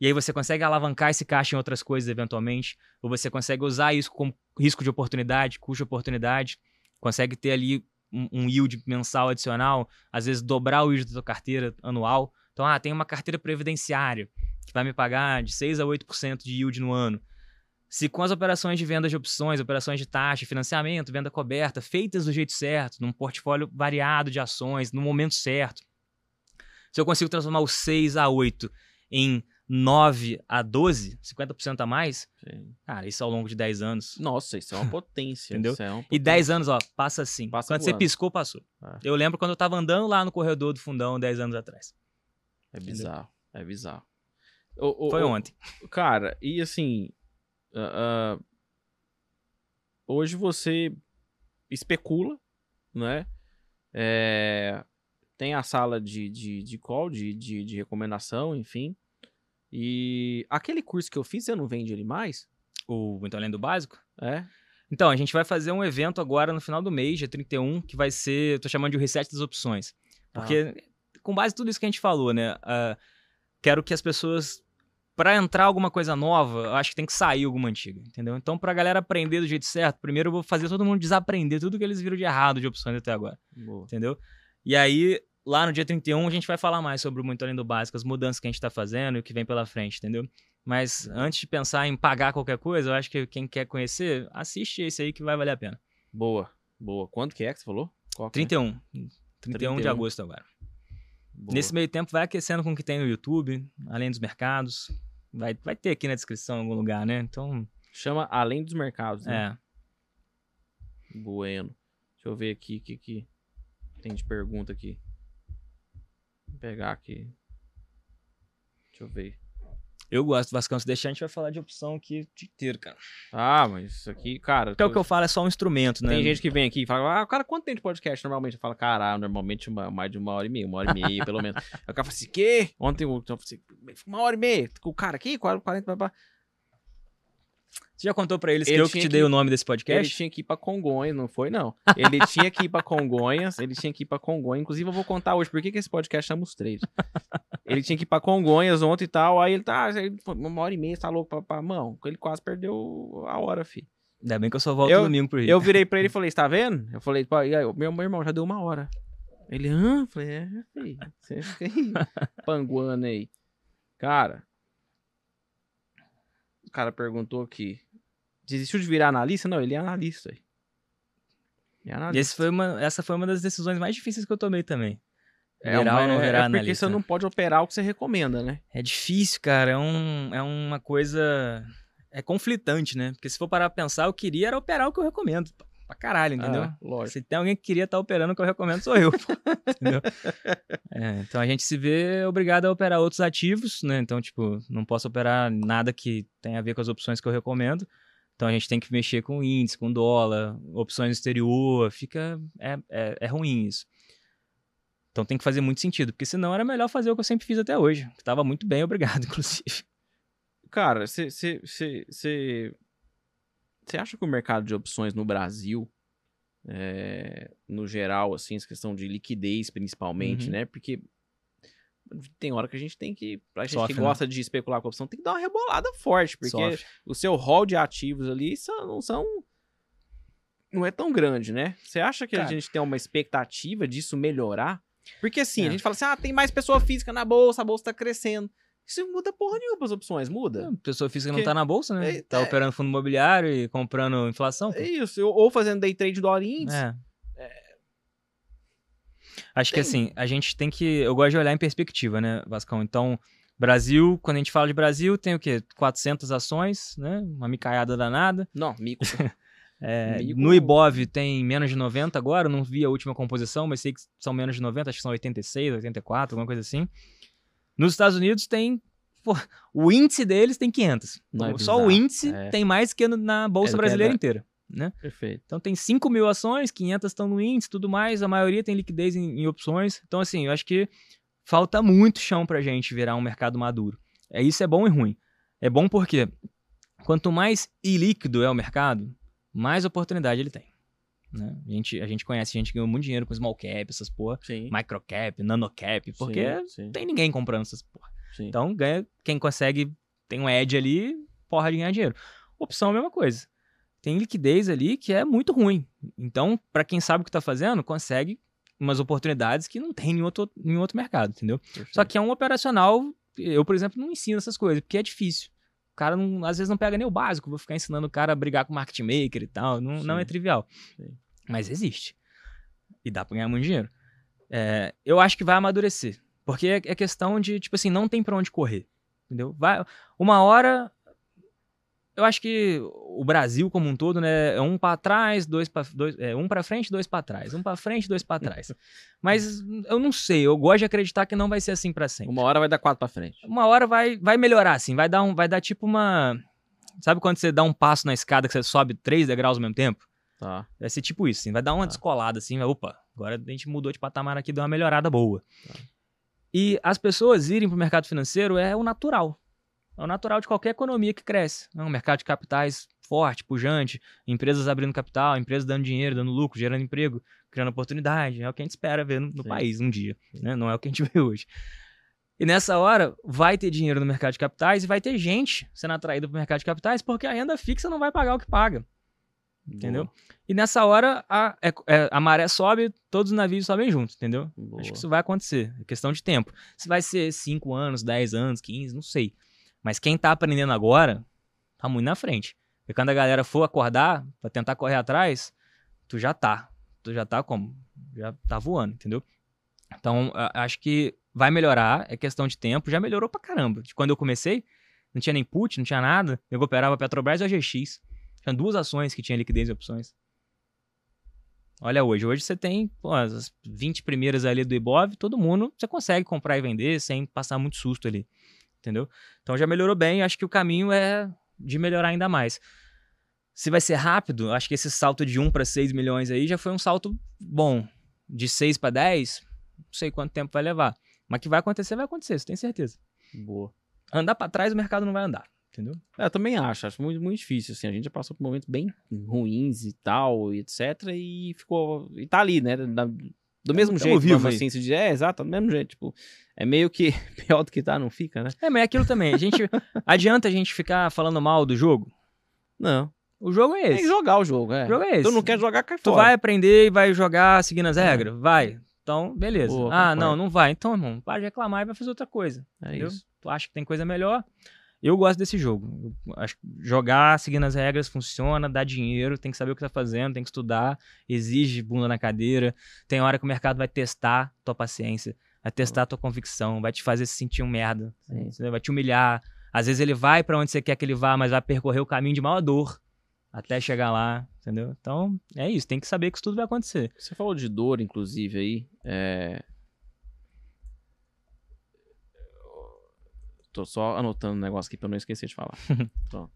E aí você consegue alavancar esse caixa em outras coisas eventualmente, ou você consegue usar isso como risco de oportunidade, custo de oportunidade, consegue ter ali um, um yield mensal adicional, às vezes dobrar o yield da tua carteira anual. Então, ah, tem uma carteira previdenciária que vai me pagar de 6 a 8% de yield no ano. Se com as operações de venda de opções, operações de taxa, financiamento, venda coberta, feitas do jeito certo, num portfólio variado de ações, no momento certo, se eu consigo transformar o 6 a 8 em 9 a 12, 50% a mais, sim. cara, isso ao longo de 10 anos. Nossa, isso é uma potência. Entendeu? Isso é uma E potência. 10 anos, ó, passa assim. Passa Quando você piscou, passou. Ah. Eu lembro quando eu tava andando lá no corredor do fundão 10 anos atrás. É bizarro. É bizarro. Ô, ô, Foi ô, ontem. Cara, e assim. ah, ah, hoje você especula, né? É, tem a sala de, de, de call, de, de, de recomendação, enfim. E aquele curso que eu fiz, você não vende ele mais? O Então Além do Básico? É? Então, a gente vai fazer um evento agora no final do mês, dia 31, que vai ser, tô chamando de o reset das opções. Porque, ah. Com base em tudo isso que a gente falou, né? Uh, quero que as pessoas, para entrar alguma coisa nova, eu acho que tem que sair alguma antiga, entendeu? Então, pra galera aprender do jeito certo, primeiro eu vou fazer todo mundo desaprender tudo que eles viram de errado de opções até agora. Boa. Entendeu? E aí, lá no dia 31, a gente vai falar mais sobre o Muito Além do Básico, as mudanças que a gente tá fazendo e o que vem pela frente, entendeu? Mas antes de pensar em pagar qualquer coisa, eu acho que quem quer conhecer, assiste esse aí que vai valer a pena. Boa, boa. Quanto que é que você falou? Qual 31. É? 31. 31 de agosto agora. Boa. Nesse meio tempo, vai aquecendo com o que tem no YouTube, além dos mercados. Vai, vai ter aqui na descrição em algum lugar, né? Então. Chama Além dos Mercados, né? É. Bueno. Deixa eu ver aqui o que, que tem de pergunta aqui. Vou pegar aqui. Deixa eu ver. Eu gosto do Vascão. Se deixar, a gente vai falar de opção aqui o dia inteiro, cara. Ah, mas isso aqui, cara. Porque tô... o que eu falo é só um instrumento, né? Tem gente que vem aqui e fala, ah, cara, quanto tempo de podcast normalmente? Eu falo, cara, normalmente uma, mais de uma hora e meia, uma hora e meia, pelo menos. Aí o cara fala assim, quê? Ontem eu falei assim, uma hora e meia. O cara aqui, 40, blá, você já contou para eles ele que eu que te dei o nome desse podcast? Ele tinha que ir pra Congonhas, não foi, não. Ele tinha que ir pra Congonhas, ele tinha que ir pra Congonhas. Inclusive, eu vou contar hoje por que, que esse podcast chama os três. ele tinha que ir pra Congonhas ontem e tal, aí ele tá, uma hora e meia, tá louco pra, pra mão. Ele quase perdeu a hora, fi. Ainda bem que eu só volto eu, domingo pro Rio. Eu virei pra ele e falei, você tá vendo? Eu falei, pô, meu, meu irmão já deu uma hora. Ele, hã? Eu falei, é, filho, você fica aí, panguando aí. Cara, cara perguntou aqui, desistiu de virar analista? Não, ele é analista. Ele é analista. Foi uma, essa foi uma das decisões mais difíceis que eu tomei também. É, virar uma, ou não virar é porque analista. você não pode operar o que você recomenda, né? É difícil, cara. É, um, é uma coisa. É conflitante, né? Porque se for parar pra pensar, eu queria era operar o que eu recomendo. Pra caralho, entendeu? Ah, lógico. Se tem alguém que queria estar tá operando o que eu recomendo, sou eu. entendeu? É, então a gente se vê obrigado a operar outros ativos, né? Então, tipo, não posso operar nada que tenha a ver com as opções que eu recomendo. Então a gente tem que mexer com índice, com dólar, opções exterior, fica. É, é, é ruim isso. Então tem que fazer muito sentido, porque senão era melhor fazer o que eu sempre fiz até hoje. Que tava muito bem, obrigado, inclusive. Cara, você acha que o mercado de opções no Brasil, é, no geral, assim, essa questão de liquidez principalmente, uhum. né? Porque tem hora que a gente tem que. Pra gente Sofre, que né? gosta de especular com a opção, tem que dar uma rebolada forte, porque Sofre. o seu hall de ativos ali são, não são. Não é tão grande, né? Você acha que Cara, a gente tem uma expectativa disso melhorar? Porque assim, é. a gente fala assim: ah, tem mais pessoa física na bolsa, a bolsa tá crescendo. Isso muda porra nenhuma as opções, muda. Não, pessoa física Porque... não tá na bolsa, né? É, tá é... operando fundo imobiliário e comprando inflação. É isso, ou fazendo day trade do índice. É. Acho tem. que assim, a gente tem que. Eu gosto de olhar em perspectiva, né, Vascão? Então, Brasil, quando a gente fala de Brasil, tem o quê? 400 ações, né? Uma micaiada danada. Não, mico. é, mico. No Ibov tem menos de 90 agora, não vi a última composição, mas sei que são menos de 90, acho que são 86, 84, alguma coisa assim. Nos Estados Unidos tem. Pô, o índice deles tem 500. Não é Só o índice é. tem mais que na Bolsa é Brasileira inteira né? Perfeito. Então tem 5 mil ações, 500 estão no índice, tudo mais, a maioria tem liquidez em, em opções. Então, assim, eu acho que falta muito chão pra gente virar um mercado maduro. É, isso é bom e ruim. É bom porque quanto mais ilíquido é o mercado, mais oportunidade ele tem. Né? A, gente, a gente conhece gente que ganhou muito dinheiro com small cap, essas porra, sim. micro cap, nano cap, porque sim, sim. tem ninguém comprando essas porra. Então ganha quem consegue, tem um edge ali, porra de ganhar dinheiro. Opção é a mesma coisa tem liquidez ali que é muito ruim. Então, para quem sabe o que está fazendo, consegue umas oportunidades que não tem em outro, em outro mercado, entendeu? Perfeito. Só que é um operacional, eu, por exemplo, não ensino essas coisas, porque é difícil. O cara, não, às vezes, não pega nem o básico, vou ficar ensinando o cara a brigar com o market maker e tal, não, não é trivial. Sim. Mas existe. E dá para ganhar muito dinheiro. É, eu acho que vai amadurecer. Porque é, é questão de, tipo assim, não tem para onde correr. Entendeu? Vai, uma hora eu acho que o Brasil como um todo, né, é um para trás, dois para dois, é, um para frente, dois para trás, um para frente, dois para trás. Mas eu não sei, eu gosto de acreditar que não vai ser assim para sempre. Uma hora vai dar quatro para frente. Uma hora vai vai melhorar assim, vai dar um vai dar tipo uma Sabe quando você dá um passo na escada que você sobe três degraus ao mesmo tempo? Tá. Vai ser tipo isso, assim, vai dar uma Tá. descolada assim, vai, opa, agora a gente mudou de patamar aqui, deu uma melhorada boa. Tá. E as pessoas irem para o mercado financeiro é o natural. É o natural de qualquer economia que cresce. É um mercado de capitais forte, pujante, empresas abrindo capital, empresas dando dinheiro, dando lucro, gerando emprego, criando oportunidade. É o que a gente espera ver no, no país um dia. Né? Não é o que a gente vê hoje. E nessa hora, vai ter dinheiro no mercado de capitais e vai ter gente sendo atraída para o mercado de capitais porque a renda fixa não vai pagar o que paga. Entendeu? Boa, E nessa hora, a, é- é- a maré sobe, todos os navios sobem juntos, entendeu? boa. Acho que isso vai acontecer. É questão de tempo. Se vai ser 5 anos, 10 anos, 15, não sei. Mas quem tá aprendendo agora, tá muito na frente. E quando a galera for acordar pra tentar correr atrás, tu já tá. Tu já tá como? Já tá voando, entendeu? Então, acho que vai melhorar, é questão de tempo. Já melhorou pra caramba. De quando eu comecei, não tinha nem put, não tinha nada. Eu operava Petrobras e a GX. Tinha duas ações que tinha liquidez e opções. Olha hoje, hoje você tem pô, as 20 primeiras ali do Ibov, todo mundo você consegue comprar e vender sem passar muito susto ali, entendeu? Então já melhorou bem, acho que o caminho é de melhorar ainda mais. Se vai ser rápido, acho que esse salto de 1 para 6 milhões aí já foi um salto bom. De 6 para 10, não sei quanto tempo vai levar. Mas que vai acontecer, vai acontecer, você tem certeza. Boa. Andar para trás, o mercado não vai andar, entendeu? É, eu também acho, acho muito, muito difícil, assim, a gente já passou por momentos bem ruins e tal, e etc, e ficou, e tá ali, né, da- do mesmo tamo jeito, vivo assim, se diz, é, exato, do mesmo jeito, tipo, é meio que pior do que tá, não fica, né? É, mas é aquilo também. A gente adianta a gente ficar falando mal do jogo? Não, O jogo é tem esse. que jogar o jogo, é. O jogo é esse. Tu não quer jogar, cai Tu fora. vai aprender e vai jogar seguindo as regras? Vai. Então, beleza. Boa, ah, não, não vai. Então, irmão, para de reclamar e vai fazer outra coisa. É entendeu? isso. Tu acha que tem coisa melhor? Eu gosto desse jogo. Eu acho jogar seguindo as regras funciona, dá dinheiro, tem que saber o que tá fazendo, tem que estudar, exige bunda na cadeira. Tem hora que o mercado vai testar tua paciência, vai testar tua convicção, vai te fazer se sentir um merda, Sim. vai te humilhar. Às vezes ele vai pra onde você quer que ele vá, mas vai percorrer o caminho de maior dor até chegar lá, entendeu? Então, é isso, tem que saber que isso tudo vai acontecer. Você falou de dor, inclusive, aí. É... Tô só anotando um negócio aqui pra eu não esquecer de falar. Pronto.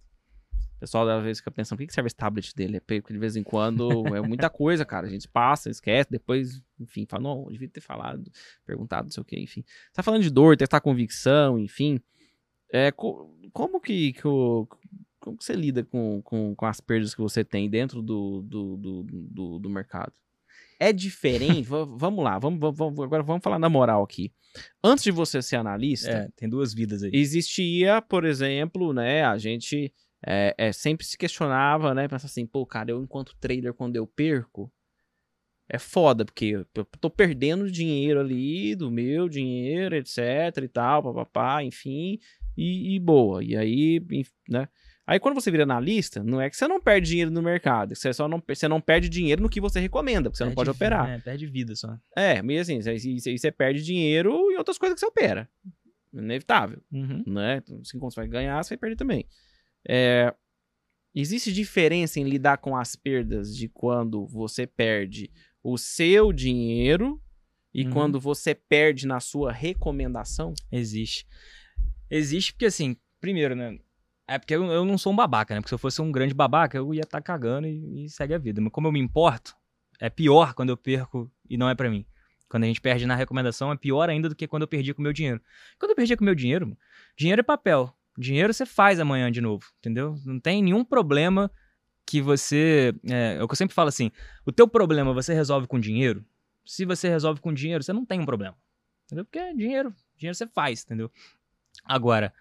O pessoal às vezes fica pensando, por que que serve esse tablet dele? É porque de vez em quando é muita coisa, cara. A gente passa, esquece, depois, enfim, fala, não, eu devia ter falado, perguntado, não sei o que, enfim. Você tá falando de dor, testar convicção, enfim. É, co- como que, que o- como que você lida com, com, com as perdas que você tem dentro do, do, do, do, do mercado? É diferente? Va- vamos lá, vamos, vamos, agora vamos falar na moral aqui. Antes de você ser analista, É, tem duas vidas aí. existia, por exemplo, né, a gente é, é, sempre se questionava, né, pensava assim, pô, cara, eu enquanto trader, quando eu perco, é foda, porque eu tô perdendo dinheiro ali, do meu dinheiro, etc e tal, papapá, enfim, e, e boa, e aí, né, aí quando você vira analista, não é que você não perde dinheiro no mercado, você só não, você não perde dinheiro no que você recomenda, porque você não pode Perde operar. É, perde vida só. É, meio assim, você você perde dinheiro em outras coisas que você opera, inevitável Uhum. né? Então, assim como você vai ganhar, você vai perder também. É, existe diferença em lidar com as perdas de quando você perde o seu dinheiro e Uhum. quando você perde na sua recomendação? Existe. Existe porque, assim, primeiro, né? É porque eu, eu não sou um babaca, né? Porque se eu fosse um grande babaca, eu ia estar cagando e, e segue a vida. Mas como eu me importo, é pior quando eu perco e não é pra mim. Quando a gente perde na recomendação, é pior ainda do que quando eu perdi com o meu dinheiro. Quando eu perdi com o meu dinheiro, dinheiro é papel. Dinheiro você faz amanhã de novo, entendeu? Não tem nenhum problema que você. É, é o que eu sempre falo assim: o teu problema você resolve com dinheiro. Se você resolve com dinheiro, você não tem um problema. Entendeu? Porque é dinheiro. Dinheiro você faz, entendeu? Agora,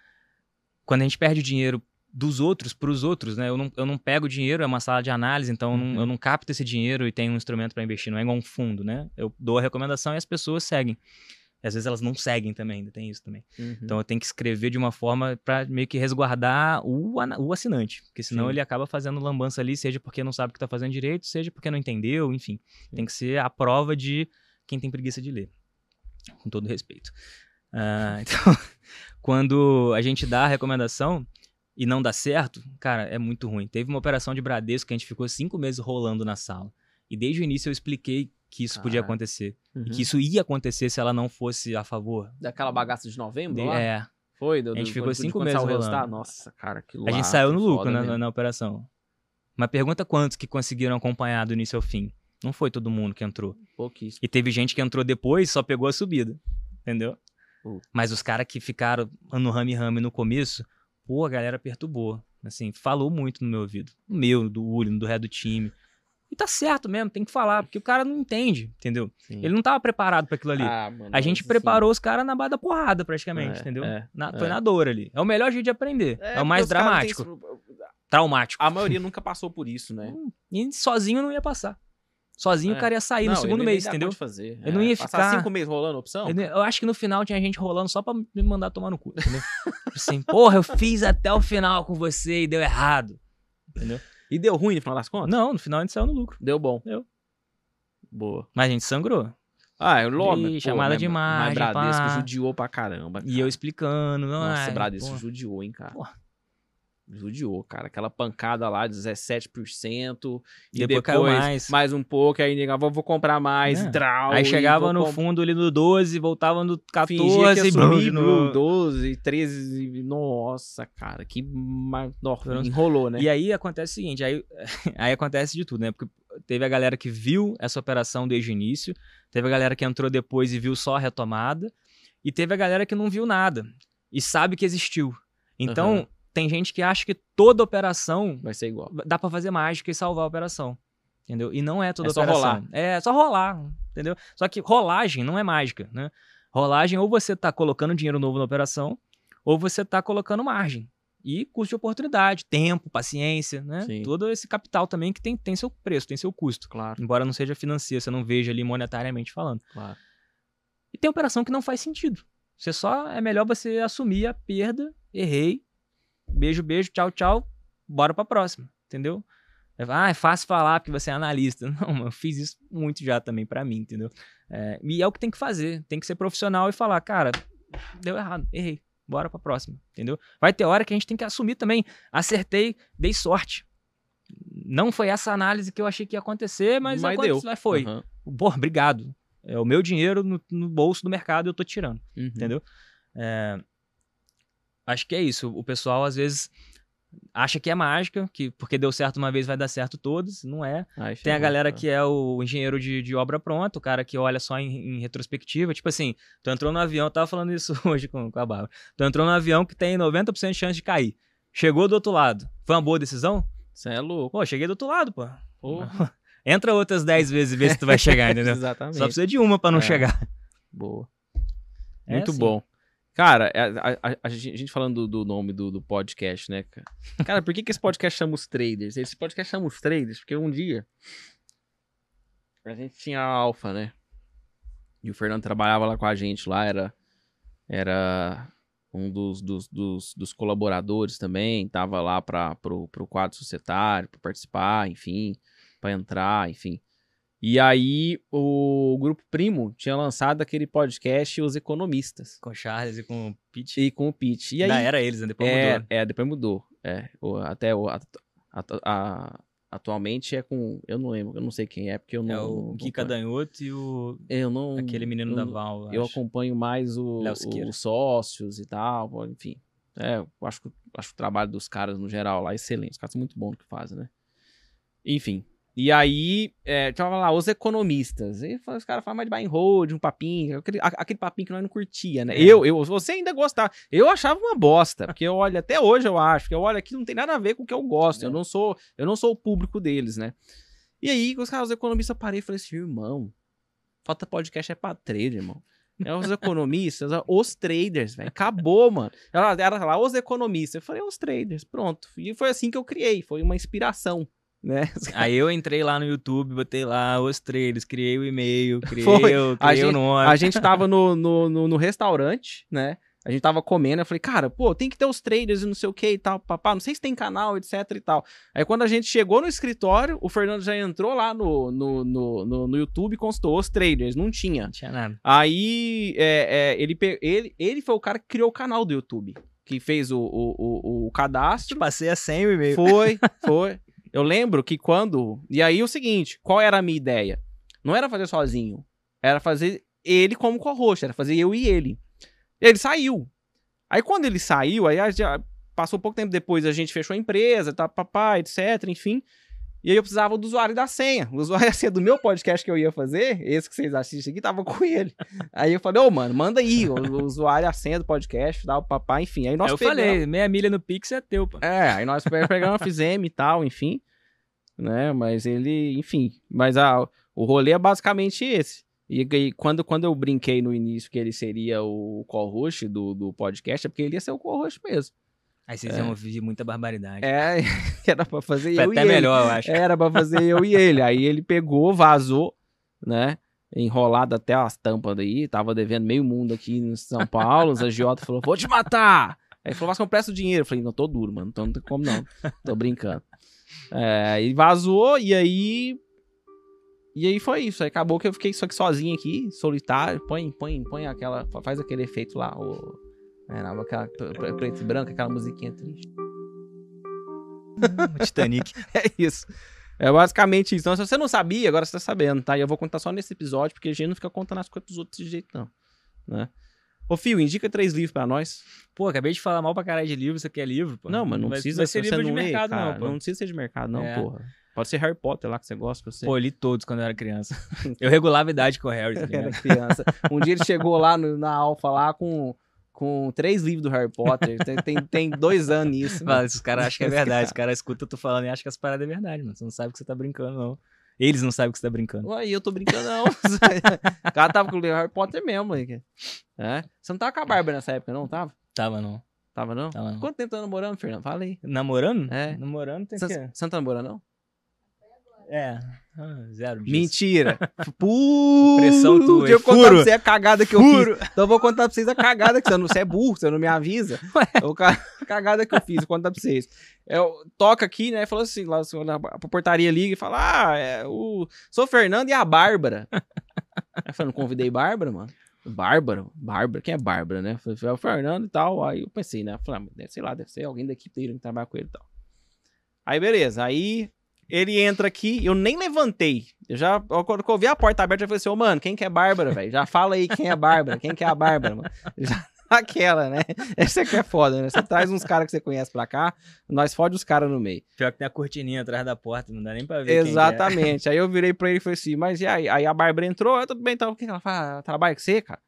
quando a gente perde dinheiro dos outros para os outros, né? Eu não, eu não pego dinheiro, é uma sala de análise, então eu, não, Uhum. eu não capto esse dinheiro e tenho um instrumento para investir, não é igual um fundo, né? Eu dou a recomendação e as pessoas seguem. Às vezes elas não seguem também, ainda tem isso também. Então eu tenho que escrever de uma forma para meio que resguardar o, o assinante, porque senão Sim. ele acaba fazendo lambança ali, seja porque não sabe o que tá fazendo direito, seja porque não entendeu, enfim. Tem que ser a prova de quem tem preguiça de ler. Com todo respeito. Ah, então, quando a gente dá a recomendação e não dá certo, cara, é muito ruim. Teve uma operação de Bradesco que a gente ficou cinco meses rolando na sala. E desde o início eu expliquei que isso podia acontecer. Uhum. E que isso ia acontecer se ela não fosse a favor Daquela bagaça de novembro de- lá? É. Foi, deu, A gente deu- ficou cinco meses rolando. Nossa, cara, aquilo A gente saiu no lucro na, mesmo. na operação. Mas pergunta quantos que conseguiram acompanhar do início ao fim. Não foi todo mundo que entrou. Pouquíssimo. E teve gente que entrou depois e só pegou a subida. Entendeu? Mas os caras que ficaram no rame-rame no começo, pô, a galera perturbou. Assim, falou muito no meu ouvido. No meu, do Uli, do ré do time. E tá certo mesmo, tem que falar, porque o cara não entende, entendeu? Sim. Ele não tava preparado pra aquilo ali. Ah, mano, a gente preparou os caras na base da porrada, praticamente, É, entendeu? é, Na- é. Foi na dor ali. É o melhor jeito de aprender. É, o mais dramático. Traumático. A maioria nunca passou por isso, né? E sozinho não ia passar. Sozinho É. o cara ia sair no Não, segundo ele mês, entendeu? fazer. Ele não ia Passar ficar- cinco meses rolando opção? Eu, eu acho que no final tinha gente rolando só pra me mandar tomar no cu, entendeu? Tipo assim, porra, eu fiz até o final com você e deu errado. Entendeu? E deu ruim no final das contas? Não, no final a gente saiu no lucro. Deu bom. Deu. Boa. Mas a gente sangrou. Ah, eu logo. Chamada de Mas Bradesco pá. judiou pra caramba. E eu explicando. Nossa, ai, Bradesco pô. judiou, hein, cara. Porra. Judiou, cara. Aquela pancada lá, 17%. E Depois depois, caiu mais. mais um pouco. Aí negava, vou comprar mais. É. Aí e chegava no comp- fundo ali no 12, voltava no 14 Fingia que ia e brum, subir de pro novo. 12, 13. Nossa, cara. Que. Nossa, enrolou, né? E aí acontece o seguinte, aí, aí acontece de tudo, né? Porque teve a galera que viu essa operação desde o início, teve a galera que entrou depois e viu só a retomada, e teve a galera que não viu nada e sabe que existiu. Então, Aham. Tem gente que acha que toda operação Vai ser igual. dá pra fazer mágica e salvar a operação. Entendeu? E não é toda É só operação. rolar. É só rolar, entendeu? Só que rolagem não é mágica, né? Rolagem ou você tá colocando dinheiro novo na operação, ou você tá colocando margem. E custo de oportunidade, tempo, paciência, né? Sim. Todo esse capital também que tem, tem seu preço, tem seu custo. Claro, Embora não seja financeiro, você não veja ali monetariamente falando. claro. E tem operação que não faz sentido. Você só é melhor você assumir a perda, errei, beijo, beijo, tchau, tchau, bora pra próxima, entendeu? Ah, é fácil falar porque você é analista. Não, eu fiz isso muito já também pra mim, entendeu? É, e é o que tem que fazer, tem que ser profissional e falar, cara, deu errado, errei, bora pra próxima, entendeu? Vai ter hora que a gente tem que assumir também, acertei, dei sorte. Não foi essa análise que eu achei que ia acontecer, mas, Mas deu. mas foi. Aham. Porra, obrigado. É o meu dinheiro no, no bolso do mercado eu tô tirando, Uhum. entendeu? É, acho que é isso. O pessoal às vezes acha que é mágica, que porque deu certo uma vez vai dar certo todos. Não é. Aí Tem a galera que é o engenheiro de, de obra pronta, o cara que olha só em, em retrospectiva. Tipo assim, tu entrou no avião, eu tava falando isso hoje com, com a Bárbara. Tu entrou no avião que tem 90% de chance de cair. Chegou do outro lado. Foi uma boa decisão? Você é louco. Pô, cheguei do outro lado, pô. Porra. Entra outras 10 vezes e vê se tu vai chegar, entendeu? Exatamente. Só precisa de uma pra não É. chegar. Boa. É Muito assim. bom. Cara, a, a- a- a gente falando do, do nome do, do podcast, né, cara? Por que, que esse podcast chama os traders? Esse podcast chama os traders porque um dia a gente tinha a Alfa, né? E o Fernando trabalhava lá com a gente lá, era, era um dos, dos, dos, dos colaboradores também, tava lá para pro, pro quadro societário, para participar, enfim, para entrar, enfim. E aí o Grupo Primo tinha lançado aquele podcast Os Economistas. Com o Charles e com o Pete. E com o Pete. E aí, Ainda era eles, né? Depois é, mudou. é, depois mudou. É, até o, a- a- a- atualmente é com, eu não lembro, eu não sei quem é, porque eu não É o não Kika. Danhoto e o... Eu não aquele menino eu, da não- Val. Eu acompanho mais o, os sócios e tal, enfim. É, eu acho, que- acho que o trabalho dos caras no geral lá é excelente. Os caras são muito bons no que fazem, né? Enfim. E aí, é, tava lá, os economistas. E os caras falam mais de buy and hold, um papinho, aquele, aquele papinho que nós não curtia, né? É. Eu, eu, você ainda gostava. Eu achava uma bosta, porque eu olho, até hoje eu acho, que eu olho aqui não tem nada a ver com o que eu gosto. É. Eu não sou, eu não sou o público deles, né? E aí, os caras, os economistas, eu parei e falei assim, irmão, falta podcast é pra trader, irmão. É os economistas, os traders, velho. Acabou, mano. Era, era lá, os economistas. Eu falei, os traders, pronto. E foi assim que eu criei, foi uma inspiração, né? Aí eu entrei lá no YouTube, botei lá os trailers, criei o e-mail, criei, Foi. o, A criei o gente- nome. A gente tava no, no, no, no restaurante, né? A gente tava comendo, eu falei, cara, pô, tem que ter os traders e não sei o que e tal, papá, não sei se tem canal, etc e tal. Aí quando a gente chegou no escritório, o Fernando já entrou lá no, no, no, no, no YouTube e constou os traders, não tinha. Não tinha nada. Aí é, é, ele, ele, ele foi o cara que criou o canal do YouTube, que fez o, o, o, o cadastro. Passei a 100 o e-mail. Foi, foi. Eu lembro que quando. E aí o seguinte: qual era a minha ideia? Não era fazer sozinho. Era fazer ele como co-host, era fazer eu e ele. Ele saiu. Aí quando ele saiu, aí gente- passou pouco tempo depois, a gente fechou a empresa, tá, papai, etc, enfim. E aí eu precisava do usuário da senha. O usuário da senha do meu podcast que eu ia fazer, esse que vocês assistem aqui, tava com ele. Aí eu falei, ô, mano, manda aí o, o usuário, a senha do podcast, dá o papai, enfim. Aí nós eu pegamos- falei, meia milha no Pix é teu, pô. é, aí nós pe- pegamos, fizemos e tal, enfim. Né, mas ele, enfim. Mas a, o rolê é basicamente esse. E, aí, quando, quando eu brinquei no início que ele seria o co-host do, do podcast, é porque ele ia ser o co-host mesmo. Aí vocês É. iam ouvir muita barbaridade. É, era pra fazer Foi eu até e ele. melhor, eu acho. Era pra fazer eu e ele. Aí ele pegou, vazou, né? Enrolado até as tampas daí. Tava devendo meio mundo aqui em São Paulo. Os agiotas falou: Vou te matar! Aí ele falou: Mas eu presto dinheiro. Eu falei: Não, tô duro, mano. Então não tem como não. Tô brincando. É, e vazou, e aí. E aí foi isso. Aí acabou que eu fiquei só que sozinho aqui, solitário. Põe, põe, põe aquela. Faz aquele efeito lá. O, é, não, aquela pre- pre- preto e branco, aquela musiquinha triste. Titanic. É isso. É basicamente isso. Então, se você não sabia, agora você tá sabendo, tá? E eu vou contar só nesse episódio, porque a gente não fica contando as coisas pros outros desse jeito, não. Né? Ô, Fio, indica três livros pra nós. Pô, acabei de falar mal pra caralho de livro, você quer livro, pô? não, mas não vai, precisa vai ser você livro de lê, mercado, cara. não, pô. Não precisa ser de mercado, não, É. porra. Pode ser Harry Potter lá que você gosta, que eu sei. Pô, eu li todos quando eu era criança. Eu regulava a idade com o Harry, tá Eu era criança. Um dia ele chegou lá no- na Alfa lá com, com três livros do Harry Potter. Tem, tem, tem dois anos nisso. né? Mano, esses caras acham que é verdade. Os caras escutam tu falando e acham que as paradas é verdade, mano. Você não sabe que você tá brincando, não. Eles não sabem que você tá brincando. Ué, eu tô brincando, não. o cara tava com o Harry Potter mesmo. aí. É? Você não tava com a Bárbara nessa época, não? Tava? Tava, não. Tava, não? Tava, não. Quanto tempo tá namorando, Fernando? Fala aí. Namorando? É. Namorando tem Você que... você não tá namorando, não? É. Ah, zero disso. Mentira. Pressão tua, Deixa eu contar pra você a cagada que eu fiz. Então eu vou contar pra vocês a cagada que você não, você é burro, você não me avisa. A cagada que eu fiz, vou contar pra vocês. Eu toca aqui, né? Falou assim, lá na a portaria liga e fala: Ah, é, o, sou o Fernando e a Bárbara. Eu falei, não convidei Bárbara, mano. Bárbara? Bárbara? Quem é Bárbara, né? Falei, foi o Fernando e tal. Aí eu pensei, né? Falei, ah, sei lá, deve ser alguém da equipe dele que trabalha com ele e tal. Aí beleza, aí ele entra aqui, eu nem levantei. Eu já, quando eu vi a porta aberta, eu falei assim, ô mano, quem que é Bárbara, velho? Já fala aí quem é Bárbara, quem que é a Bárbara, mano. Já, aquela, né? Essa que é foda, né? Você traz uns caras que você conhece pra cá, nós fode os caras no meio. Pior que tem a cortininha atrás da porta, não dá nem pra ver é. Exatamente. Aí eu virei pra ele e falei assim, mas e aí? Aí a Bárbara entrou, eu tudo bem, então o que ela faz? Ela trabalha com você, cara?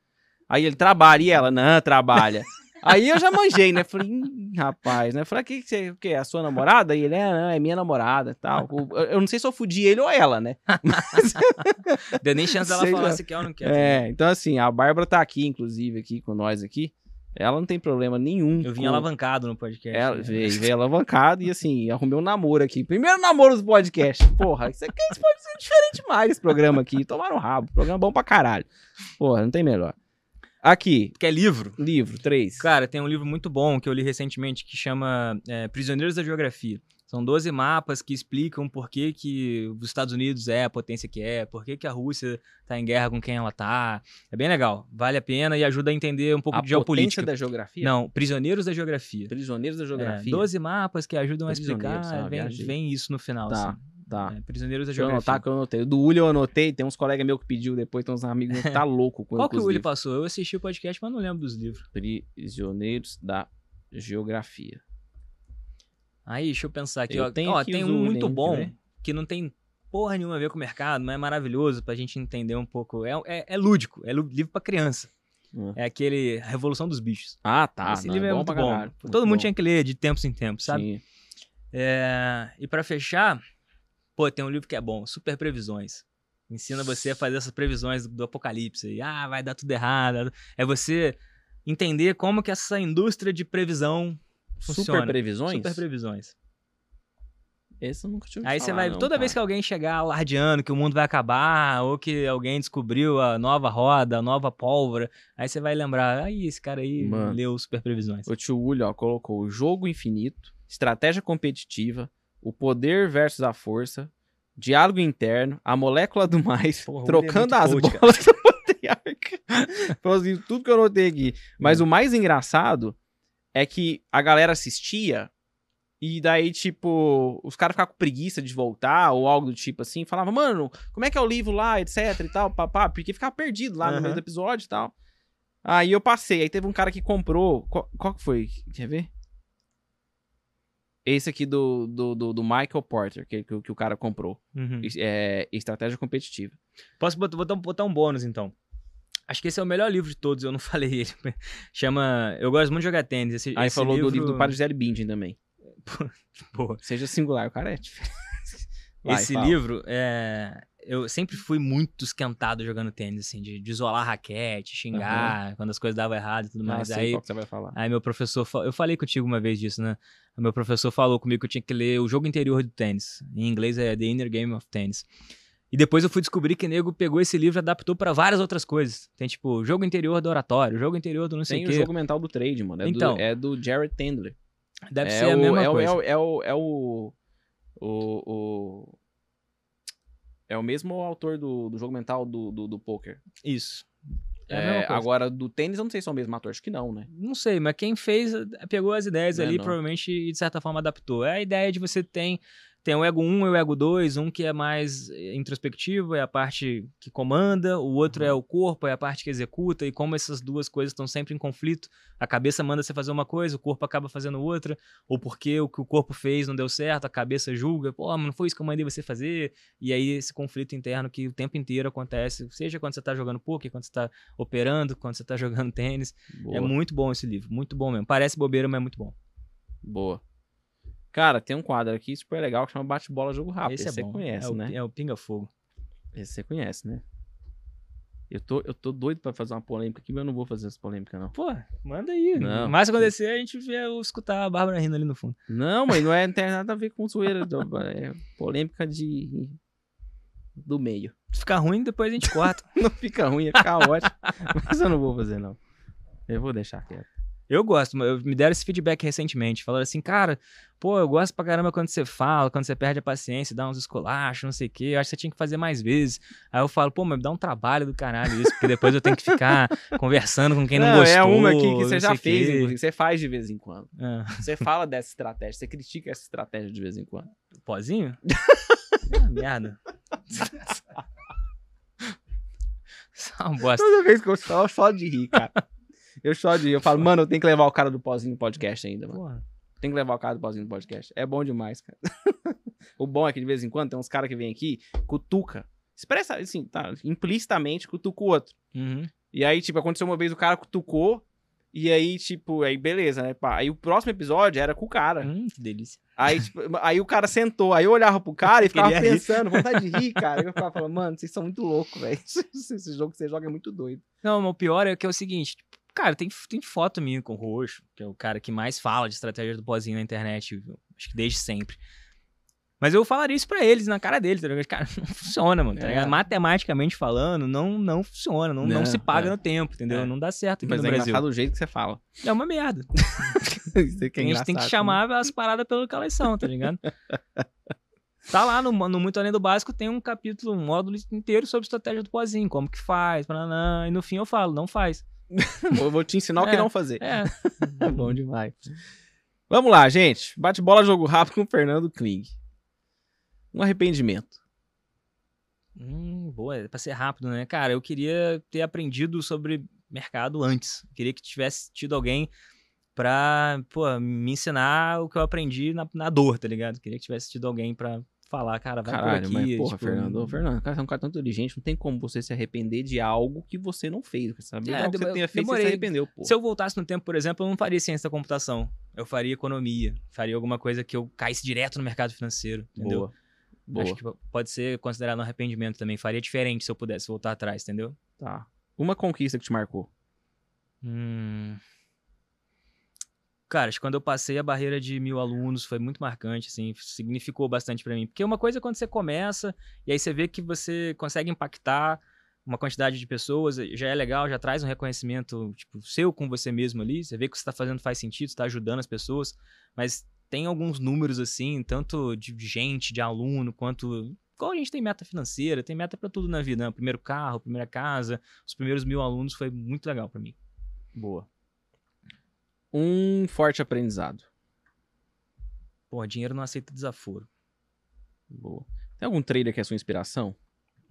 Aí ele trabalha, e ela, não, trabalha. Aí eu já manjei, né? Falei, "Ih, rapaz, né? Falei, que, que você, o que? É a sua namorada? E ele, é, não, é minha namorada e tal. Eu não sei se eu fudi ele ou ela, né? Deu nem chance dela Sei falar se quer ou não quer. É, então assim, a Bárbara tá aqui, inclusive, aqui com nós aqui. Ela não tem problema nenhum. Eu vim com- alavancado no podcast. Ela né? veio, veio alavancado e assim, arrumei um namoro aqui. Primeiro namoro do podcast. Porra, isso aqui isso pode ser diferente demais esse programa aqui. Tomaram um rabo. Programa bom pra caralho. Porra, não tem melhor. Aqui, Quer livro? livro, três. Cara, tem um livro muito bom que eu li recentemente que chama é, Prisioneiros da Geografia. São 12 mapas que explicam por que, que os Estados Unidos é a potência que é, por que, que a Rússia tá em guerra com quem ela tá. É bem legal, vale a pena e ajuda a entender um pouco a de geopolítica. da geografia? Não, Prisioneiros da Geografia. Prisioneiros da É, geografia. 12 mapas que ajudam a explicar, vem, vem isso no final. Tá, assim. Tá. É, Prisioneiros da Deixa eu Geografia. anotar que eu anotei. Do Uli eu anotei, tem uns colegas meus que pediu depois, tem uns amigos meus que tá louco Qual que o livros. passou? Eu assisti o podcast, mas não lembro dos livros. Prisioneiros da geografia. Aí, deixa eu pensar aqui. Eu ó, Ó, aqui tem um Uli, muito hein, bom ver? que não tem porra nenhuma a ver com o mercado, mas é maravilhoso pra gente entender um pouco. É, é, é lúdico, é livro pra criança. Hum. É aquele A Revolução dos Bichos. Ah, tá. Esse não, livro é, bom muito pra bom. caralho, Todo muito mundo bom. tinha que ler de tempos em tempos, sabe? Sim. É, E pra fechar, pô, tem um livro que é bom, Super Previsões. Ensina você a fazer essas previsões do, do apocalipse. E, ah, vai dar tudo errado. É você entender como que essa indústria de previsão funciona. Super previsões? Super previsões. Esse eu nunca tinha Aí você vai, não, toda vez que cara. alguém chegar alardeando que o mundo vai acabar, ou que alguém descobriu a nova roda, a nova pólvora, aí você vai lembrar, aí esse cara aí Mano. leu Super Previsões. O tio Uli, ó, colocou o jogo infinito, estratégia competitiva, o poder versus a força, diálogo interno, a molécula do mais, Porra, é trocando muito as coach, bolas do patriarca. Foi assim, tudo que eu notei aqui. Mas Hum. o mais engraçado é que a galera assistia e daí, tipo, os caras ficavam com preguiça de voltar ou algo do tipo assim, falava, mano, como é que é o livro lá, etc e tal, papá, porque ficava perdido lá no Aham. meio do episódio e tal. Aí eu passei, aí teve um cara que comprou. Qual, qual que foi? Quer ver? Esse aqui do, do, do, do Michael Porter, que, que, que o cara comprou. Uhum. É, estratégia competitiva. Posso botar, botar, botar um bônus, então? Acho que esse é o melhor livro de todos, eu não falei ele. Chama. Eu gosto muito de jogar tênis. Esse, Aí esse falou livro... do livro do Padre Gisele Bündchen também. Pô, Seja singular, o cara é. Vai, esse fala. livro, é, eu sempre fui muito esquentado jogando tênis, assim, de, de isolar raquete, xingar, quando as coisas davam errado e tudo Ah, mais. sei Aí, qual que você vai falar. aí meu professor, eu falei contigo uma vez disso, né? O meu professor falou comigo que eu tinha que ler o jogo interior do tênis. Em inglês é The Inner Game of Tennis. E depois eu fui descobrir que o nego pegou esse livro e adaptou pra várias outras coisas. Tem tipo, jogo interior do oratório, jogo interior do não sei Tem o o quê. jogo mental do trade, mano. É, Então. do, é do Jared Tendler. Deve é ser o, a mesma é o- coisa. É o, é o, é o, o, o- É o mesmo autor do, do jogo mental do, do, do poker. Isso. É, É, agora, do tênis, eu não sei se é o mesmo ator. Acho que não, né? Não sei, mas quem fez eh, pegou as ideias É, ali, não. provavelmente, e de certa forma adaptou. É a ideia de você tem tem o ego 1 e o ego 2, um que é mais eh, introspectivo, é a parte que comanda, o outro Uhum. é o corpo, é a parte que executa, e como essas duas coisas estão sempre em conflito, a cabeça manda você fazer uma coisa, o corpo acaba fazendo outra, ou porque o que o corpo fez não deu certo, a cabeça julga, pô, mas não foi isso que eu mandei você fazer, e aí esse conflito interno que o tempo inteiro acontece, seja quando você tá jogando poker, quando você tá operando, quando você tá jogando tênis, Boa. é muito bom esse livro, muito bom mesmo. Parece bobeira, mas é muito bom. Boa. Cara, tem um quadro aqui super legal que chama Bate-Bola Jogo Rápido. Esse é você bom. conhece, é o, né? É o Pinga Fogo. Esse você conhece, né? Eu tô, eu tô doido pra fazer uma polêmica aqui, mas eu não vou fazer essa polêmica, não. Pô, manda aí. Não. Mas se acontecer, a gente vê eu escutar a Bárbara rindo ali no fundo. Não, mas não, é, não tem nada a ver com zoeira. É polêmica de. do meio. Se ficar ruim, depois a gente corta. Não fica ruim, ia ficar ótimo. Mas eu não vou fazer, não. Eu vou deixar quieto. Eu gosto, eu- me deram esse feedback recentemente. Falaram assim, cara, pô, eu gosto pra caramba quando você fala, quando você perde a paciência, dá uns esculachos, não sei o quê. Eu acho que você tinha que fazer mais vezes. Aí eu falo, pô, mas me dá um trabalho do caralho isso, porque depois eu tenho que ficar conversando com quem não, gostou. é uma aqui que não você já fez, inclusive. Você faz de vez em quando. Ah, Você fala dessa estratégia, você critica essa estratégia de vez em quando. pozinho? ah, merda. Só uma bosta. Toda vez que eu falo, eu choro de rir, cara. Eu choro de. Eu falo, mano, eu tenho que levar o cara do pozinho no podcast ainda, mano. Porra. Tem que levar o cara do pozinho no podcast. É bom demais, cara. o bom é que de vez em quando tem uns caras que vêm aqui, cutuca. Expressa, assim, tá, implicitamente cutuca o outro. Uhum. E aí, tipo, aconteceu uma vez o cara cutucou, e aí, tipo, aí beleza, né? pá. Aí o próximo episódio era com o cara. Hum, que delícia. Aí, tipo, aí o cara sentou, aí eu olhava pro cara e ficava Queria rir. pensando, vontade de rir, cara. Aí eu ficava falando, mano, vocês são muito loucos, velho. Esse jogo que você joga é muito doido. Não, mas o pior é que é o seguinte, tipo, cara, tem, tem foto minha com o Roxo, que é o cara que mais fala de estratégia do pozinho na internet, acho que desde sempre. Mas eu falaria isso pra eles, na cara deles, tá ligado? Cara, não funciona, mano, tá É. ligado? Matematicamente falando, não, não funciona, não, não, Não, se paga é. no tempo, entendeu? É. Não dá certo aqui Mas no é Brasil. engraçado o jeito que você fala. É uma merda. Isso aqui é a gente tem que engraçado, chamar as paradas pelo que elas são, tá ligado? Tá lá no, no Muito Além do Básico, tem um capítulo, um módulo inteiro sobre estratégia do pozinho, como que faz, bananã, e no fim eu falo, não faz. Eu vou te ensinar o que É. não fazer. É, É bom demais. Vamos lá, gente. Bate bola, jogo rápido com o Fernando Kling. Um arrependimento. Hum, boa, é pra ser rápido, né? Cara, eu queria ter aprendido sobre mercado antes. Queria que tivesse tido alguém pra, pô, me ensinar o que eu aprendi na, na dor, tá ligado? Queria que tivesse tido alguém pra falar, cara, vai Caralho, por aqui. mas porra, tipo, Fernando, ô, Fernando, cara, você é um cara tão inteligente, não tem como você se arrepender de algo que você não fez. Sabe? É, que você tenha feito, você se arrependeu, pô. Se eu voltasse no tempo, por exemplo, eu não faria ciência da computação. Eu faria economia. Faria alguma coisa que eu caísse direto no mercado financeiro, entendeu? Boa. Boa. Acho que pode ser considerado um arrependimento também. Faria diferente se eu pudesse voltar atrás, entendeu? Tá. Uma conquista que te marcou. Hum. Cara, quando eu passei a barreira de mil alunos foi muito marcante, assim, significou bastante pra mim. Porque uma coisa é quando você começa e aí você vê que você consegue impactar uma quantidade de pessoas, já é legal, já traz um reconhecimento, tipo, seu com você mesmo ali. Você vê que o que você tá fazendo faz sentido, você tá ajudando as pessoas, mas tem alguns números, assim, tanto de gente, de aluno, quanto. Igual a gente tem meta financeira, tem meta pra tudo na vida, né? O primeiro carro, primeira casa, os primeiros mil alunos foi muito legal pra mim. Boa. Um forte aprendizado. Pô, dinheiro não aceita desaforo. Boa. Tem algum trader que é sua inspiração?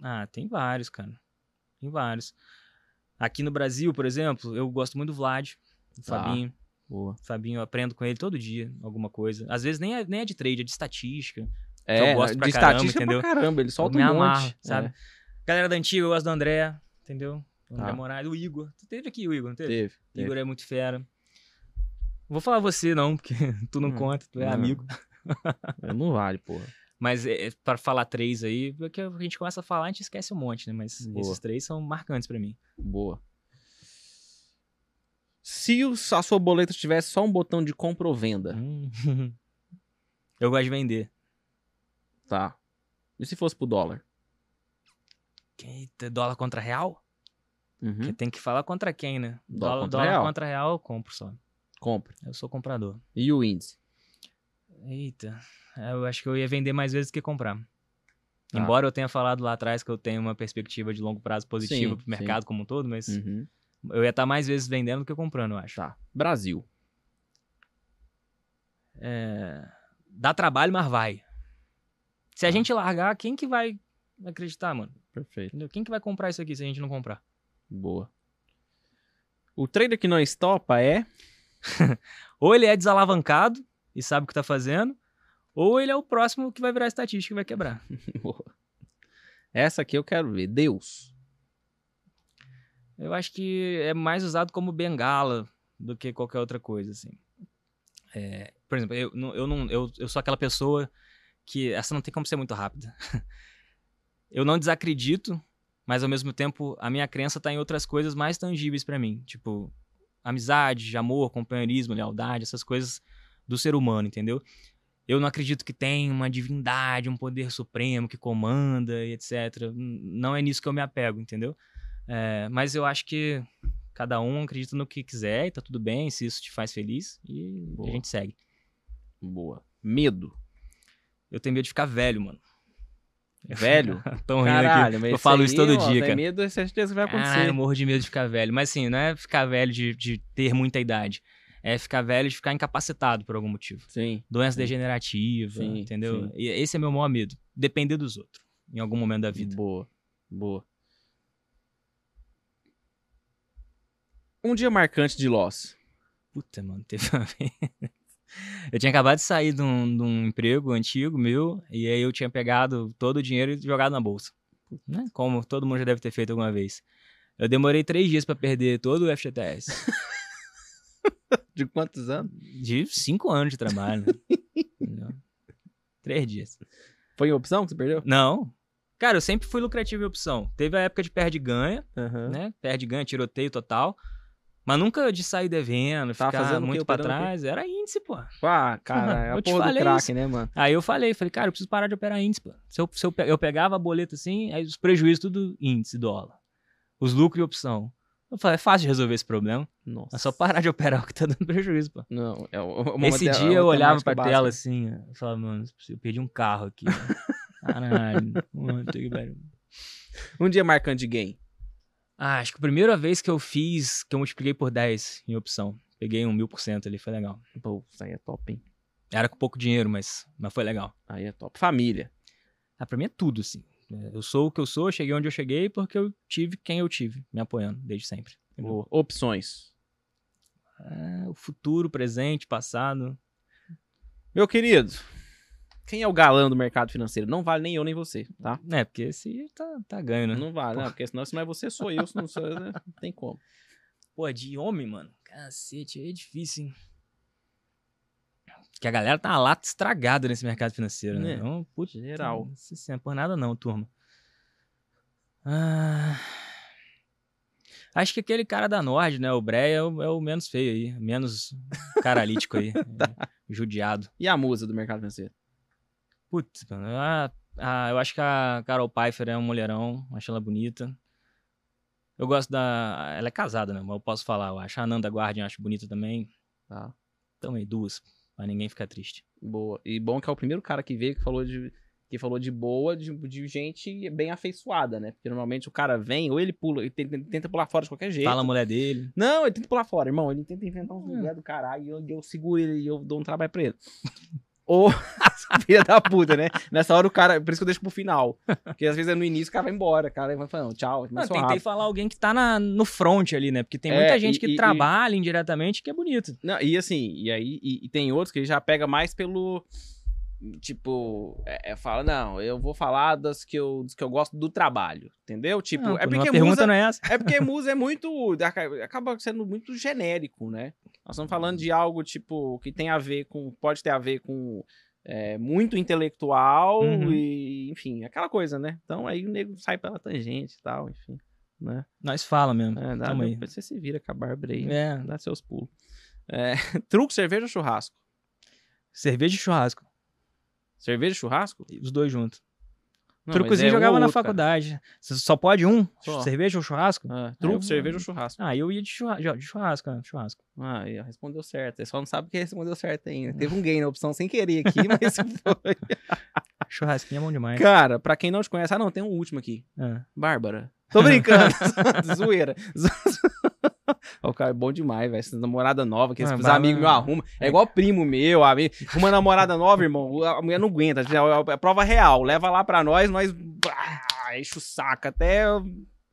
Ah, tem vários, cara. Tem vários. Aqui no Brasil, por exemplo, eu gosto muito do Vlad, do Tá. Fabinho. Boa. Fabinho, eu aprendo com ele todo dia alguma coisa. Às vezes nem é, nem é de trade, é de estatística. É, eu gosto de pra caramba, estatística entendeu? pra caramba, ele solta me um monte. amarro, sabe? É, Galera da antiga, eu gosto do André, entendeu? O André Tá. Moraes, o Igor. Tu teve aqui o Igor, não teve? teve. O teve. Igor é muito fera. Vou falar você não, porque tu não Hum, conta, tu é não. amigo. É, Não vale, porra. Mas é, para falar três aí, porque a gente começa a falar, a gente esquece um monte, né? Mas Boa. esses três são marcantes pra mim. Boa. Se o- a sua boleta tivesse só um botão de compra ou venda, Hum. Eu gosto de vender. tá. E se fosse pro dólar? Eita, dólar contra real? Uhum. Porque tem que falar contra quem, né? Dólar Dólar, contra dólar real. contra real eu compro só. Compra. Eu sou comprador. E o índice? Eita, eu acho que eu ia vender mais vezes do que comprar. Tá. Embora eu tenha falado lá atrás que eu tenho uma perspectiva de longo prazo positiva Sim, pro mercado como um todo, mas Uhum. eu ia estar mais vezes vendendo do que comprando, eu acho. Tá. Brasil. É, Dá trabalho, mas vai. Se a Tá. gente largar, quem que vai acreditar, mano? Perfeito. Entendeu? Quem que vai comprar isso aqui se a gente não comprar? Boa. O trader que não estopa é. Ou ele é desalavancado e sabe o que tá fazendo, ou ele é o próximo que vai virar estatística e vai quebrar. Essa aqui eu quero ver. Deus. Eu acho que é mais usado como bengala do que qualquer outra coisa, assim. É, por exemplo, eu, eu, não, eu, eu sou aquela pessoa que. Essa não tem como ser muito rápida. eu não desacredito, mas ao mesmo tempo a minha crença tá em outras coisas mais tangíveis pra mim. Tipo, amizade, amor, companheirismo, lealdade, essas coisas do ser humano, entendeu? Eu não acredito que tem uma divindade, um poder supremo que comanda e etc. Não é nisso que eu me apego, entendeu? É, mas eu acho que cada um acredita no que quiser e tá tudo bem, se isso te faz feliz, e Boa. a gente segue. Boa. Medo. Eu tenho medo de ficar velho, mano. Velho? Tão rindo aqui. Caralho, Eu falo isso todo ó, dia, cara. medo, é certeza que vai acontecer. Caralho, eu morro de medo de ficar velho. Mas assim, não é ficar velho de, de ter muita idade. É ficar velho de ficar incapacitado por algum motivo. Sim. Doença Sim. degenerativa, Sim, entendeu? sim. E esse é meu maior medo. Depender dos outros, em algum momento da vida. Boa. Boa. Um dia marcante de Loss. Puta, mano, teve uma vez. Eu tinha acabado de sair de um, de um emprego antigo meu, e aí eu tinha pegado todo o dinheiro e jogado na bolsa. Né? Como todo mundo já deve ter feito alguma vez. Eu demorei três dias pra perder todo o FGTS. De quantos anos? De cinco anos de trabalho. né? Três dias. Foi em opção que você perdeu? Não. Cara, eu sempre fui lucrativo em opção. Teve a época de perde-ganha, Aham. né? Perde-ganha, tiroteio total. Mas nunca de sair devendo, Tava ficar fazendo o muito o quê? trás. Era índice, pô. Ah, cara, é a te porra do crack, isso. né, mano? Aí eu falei, falei, cara, eu preciso parar de operar índice, pô. Se eu, se eu, eu pegava a boleta assim, aí os prejuízos tudo índice, dólar. Os lucros e opção. Eu falei, é fácil de resolver esse problema. Nossa. É só parar de operar o que tá dando prejuízo, pô. Não, é o, uma Esse mate- dia eu olhava pra básica. tela assim, eu falava, mano, eu perdi um carro aqui. Caralho. que. Um dia marcante de game. Ah, acho que a primeira vez que eu fiz, que eu multipliquei por 10 em opção. Peguei um mil por cento ali, foi legal. Pô, isso aí é top, hein? Era com pouco dinheiro, mas, mas foi legal. Aí é top. Família. Ah, pra mim é tudo, assim. É, Eu sou o que eu sou, cheguei onde eu cheguei porque eu tive quem eu tive, me apoiando desde sempre. Boa. Opções. É, o futuro, presente, passado. Meu querido, quem é o galã do mercado financeiro? Não vale nem eu nem você, tá? É, porque esse tá, tá ganho, né? Não vale, né? Porque senão se não é você, sou eu. Se não sou eu, né? não tem como. Pô, de homem, mano. Cacete, aí é difícil, hein? Que a galera tá uma lata estragada nesse mercado financeiro, né? É, Então, putz, geral. Nossa senhora, por nada não, turma. Ah, acho que aquele cara da Nord, né? O Breia é o, é o menos feio aí. Menos caralítico aí. é, judiado. E a musa do mercado financeiro? Putz, mano. ah, ah, eu acho que a Carol Pfeiffer é um mulherão. Acho ela bonita. Eu gosto da. Ela é casada, né? Mas eu posso falar. Eu acho a Ananda Guardian, acho bonita também. Tá. Então aí, duas. Pra ninguém ficar triste. Boa. E bom que é o primeiro cara que veio que falou de, que falou de boa, de, de gente bem afeiçoada, né? Porque normalmente o cara vem, ou ele pula, ele tenta, pular fora de qualquer jeito. Fala a mulher dele. Não, ele tenta pular fora, irmão. Ele tenta inventar uns Hum. lugares do caralho e eu, eu seguro ele e eu dou um trabalho pra ele. ou filha da puta, né? Nessa hora o cara, por isso que eu deixo pro final. Porque às vezes é no início o cara vai embora, o cara vai falando, tchau. Não, tentei rápido. falar alguém que tá na- no front ali, né? Porque tem É, muita gente e- que e- trabalha indiretamente que é bonito. Não, e assim, e aí e, e tem outros que já pega mais pelo. Tipo, é, é, fala, não, eu vou falar das que eu, dos que eu gosto do trabalho, entendeu? Tipo, Não, é porque musa, não é essa. é porque musa é muito, aca- acaba sendo muito genérico, né? Nós estamos falando de algo, tipo, que tem a ver com, pode ter a ver com é, muito intelectual Uhum. e, enfim, aquela coisa, né? Então aí o nego sai pela tangente e tal, enfim, né? Nós fala mesmo. É, dá, depois você se vira com a Bárbara aí, É. dá seus pulos. É, truco, cerveja ou churrasco? Cerveja e churrasco. Cerveja e churrasco? Os dois juntos. Não, Trucozinho é jogava na outro, cara. faculdade. Você só pode um? Só. Cerveja ou churrasco? Ah, eu truco, vou- cerveja ou churrasco? Ah, eu ia de churrasco, de churrasco, né? churrasco. Ah, respondeu certo. Ele só não sabe que respondeu certo ainda. Teve um gain na opção sem querer aqui, mas foi. Churrasquinho é bom demais. Cara, pra quem não te conhece, ah, não, tem um último aqui. Ah. Bárbara. Tô brincando. Zoeira. o cara é bom demais, velho. Essa namorada nova que Ah, amigos meus arrumam. É igual primo meu, amigo. Uma namorada nova, irmão. A mulher não aguenta. É a prova real. Leva lá pra nós, nós. Ah, enche o saco até.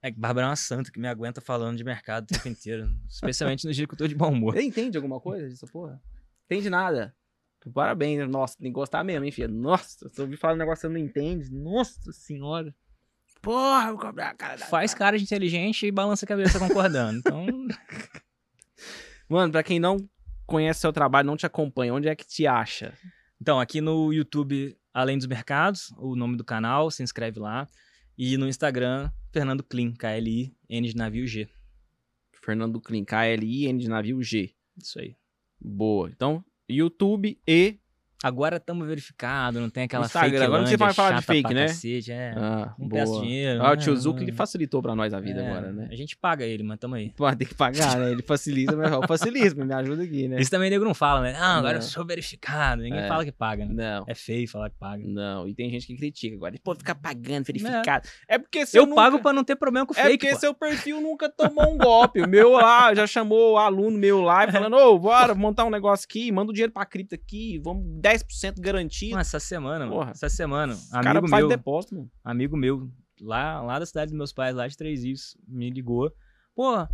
É que Bárbara é uma santa que me aguenta falando de mercado o tempo inteiro. Especialmente no dia que eu tô de bom humor. Ele entende alguma coisa disso, porra? Entende nada. Parabéns, nossa, tem que gostar mesmo, hein, filha? Nossa, se eu ouvir falar um negócio que você não entende, nossa senhora. Porra, vou cobrar a cara da Faz cara de inteligente e balança a cabeça concordando. Então, Mano, pra quem não conhece seu trabalho, não te acompanha, onde é que te acha? então, aqui no YouTube, Além dos Mercados, o nome do canal, se inscreve lá. E no Instagram, Fernando Clean, K-L-I-N de navio G. Fernando Clean, K-L-I-N de navio G. Isso aí. Boa. Então, YouTube e. Agora estamos verificados, não tem aquela Instagram, fake agora não você vai falar de fake, né? Cacete, é. Ah, não boa. peço dinheiro. Ah, o né? tio Zuc, ele facilitou pra nós a vida É, agora, né? A gente paga ele, mas tamo aí. Pô, tem que pagar, né? Ele facilita, mas ó, facilita, me ajuda aqui, né? Isso também nego não fala, né? Ah, agora eu Não. sou verificado. Ninguém É. fala que paga, né? Não. É feio falar que paga. Não, e tem gente que critica agora. Pô, ficar pagando, verificado. É, porque se Eu, nunca- pago pra não ter problema com É fake, porque pô. seu perfil nunca tomou um golpe. O meu lá já chamou o aluno meu lá e falando: Ô, bora montar um negócio aqui, manda o dinheiro pra cripto aqui, vamos 10% garantido. Mano, essa semana, mano. Essa semana. Os cara Amigo faz meu, depósito, mano. amigo meu, lá, lá da cidade dos meus pais, lá de Três Rios, me ligou. Pô,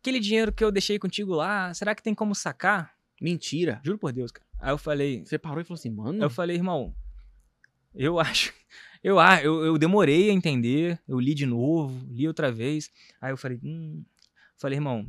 aquele dinheiro que eu deixei contigo lá, será que tem como sacar? Mentira. Juro por Deus, cara. Aí eu falei, Você parou e falou assim, mano. eu falei, irmão, eu acho. Eu, ah, eu, eu demorei a entender, eu li de novo, li outra vez. Aí eu falei, hum. Falei, irmão,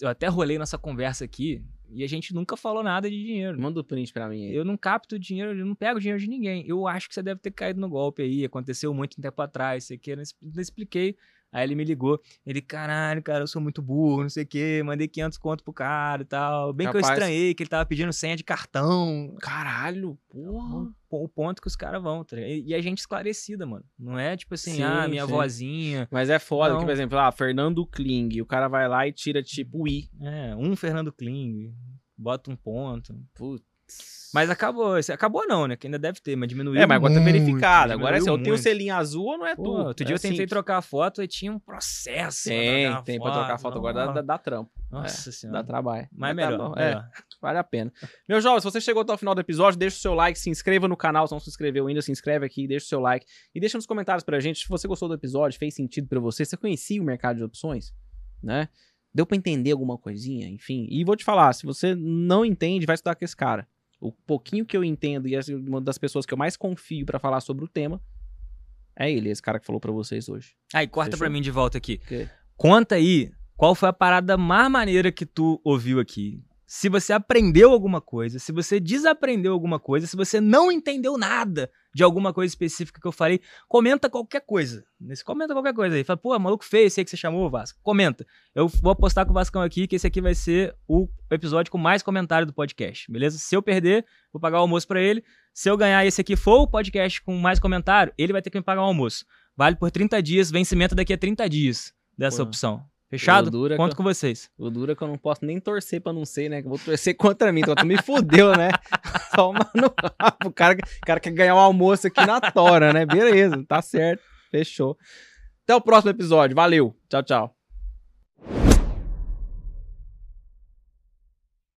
eu até rolei nossa conversa aqui e a gente nunca falou nada de dinheiro. Manda o print pra mim aí. Eu não capto dinheiro, eu não pego dinheiro de ninguém. Eu acho que você deve ter caído no golpe aí. Aconteceu muito tempo atrás, sei que. Eu não expliquei. Aí ele me ligou. Ele, caralho, cara, eu sou muito burro, não sei o quê. Mandei 500 conto pro cara e tal. Bem que eu estranhei que ele tava pedindo senha de cartão. Caralho, porra. O o ponto que os caras vão, tá? E a gente esclarecida, mano. Não é tipo assim, Sim, ah, minha sim. vozinha. Mas é foda Não. que, por exemplo, ah, Fernando Kling, o cara vai lá e tira tipo o I. É, um Fernando Kling. Bota um ponto. Putz. Mas acabou. Acabou não, né? Que ainda deve ter, mas diminuiu É, mas agora tá muito, verificado. Agora é assim, eu tenho o selinho azul ou não é Pô, tu? outro dia É eu tentei simples. trocar a foto e tinha um processo. pra Tem, trocar a tem pra trocar foto agora, dá, Nossa. dá, dá trampo. Nossa Dá senhora. trabalho. Mas tá melhor, é. melhor. Vale a pena. Meu jovem, se você chegou até o final do episódio, deixa o seu like, se inscreva no canal, se não se inscreveu ainda, se inscreve aqui, deixa o seu like e deixa nos comentários pra gente se você gostou do episódio, fez sentido pra você, você conhecia o mercado de opções, né? Deu pra entender alguma coisinha, enfim. E vou te falar, se você não entende, vai estudar com esse cara. O pouquinho que eu entendo e é uma das pessoas que eu mais confio pra falar sobre o tema é ele, esse cara que falou pra vocês hoje. Aí, corta pra mim de volta aqui. Conta aí qual foi a parada mais maneira que tu ouviu aqui. Se você aprendeu alguma coisa, se você desaprendeu alguma coisa, se você não entendeu nada de alguma coisa específica que eu falei, comenta qualquer coisa. Nesse, comenta qualquer coisa aí. Fala, pô, maluco feio aí que você chamou, Vasco. Comenta. Eu vou apostar com o Vascão aqui que esse aqui vai ser o episódio com mais comentário do podcast, beleza? Se eu perder, vou pagar o almoço pra ele. Se eu ganhar esse aqui for o podcast com mais comentário, ele vai ter que me pagar o almoço. Vale por 30 dias, vencimento daqui a 30 dias dessa Pô. opção. Fechado? Dura Conto que- com vocês. O duro é que eu não posso nem torcer pra não ser, né? Que eu vou torcer contra mim. Então tu me fudeu, né? Toma no rabo. O cara, o cara quer ganhar um almoço aqui na tora, né? Beleza, tá certo. Fechou. Até o próximo episódio. Valeu. Tchau, tchau.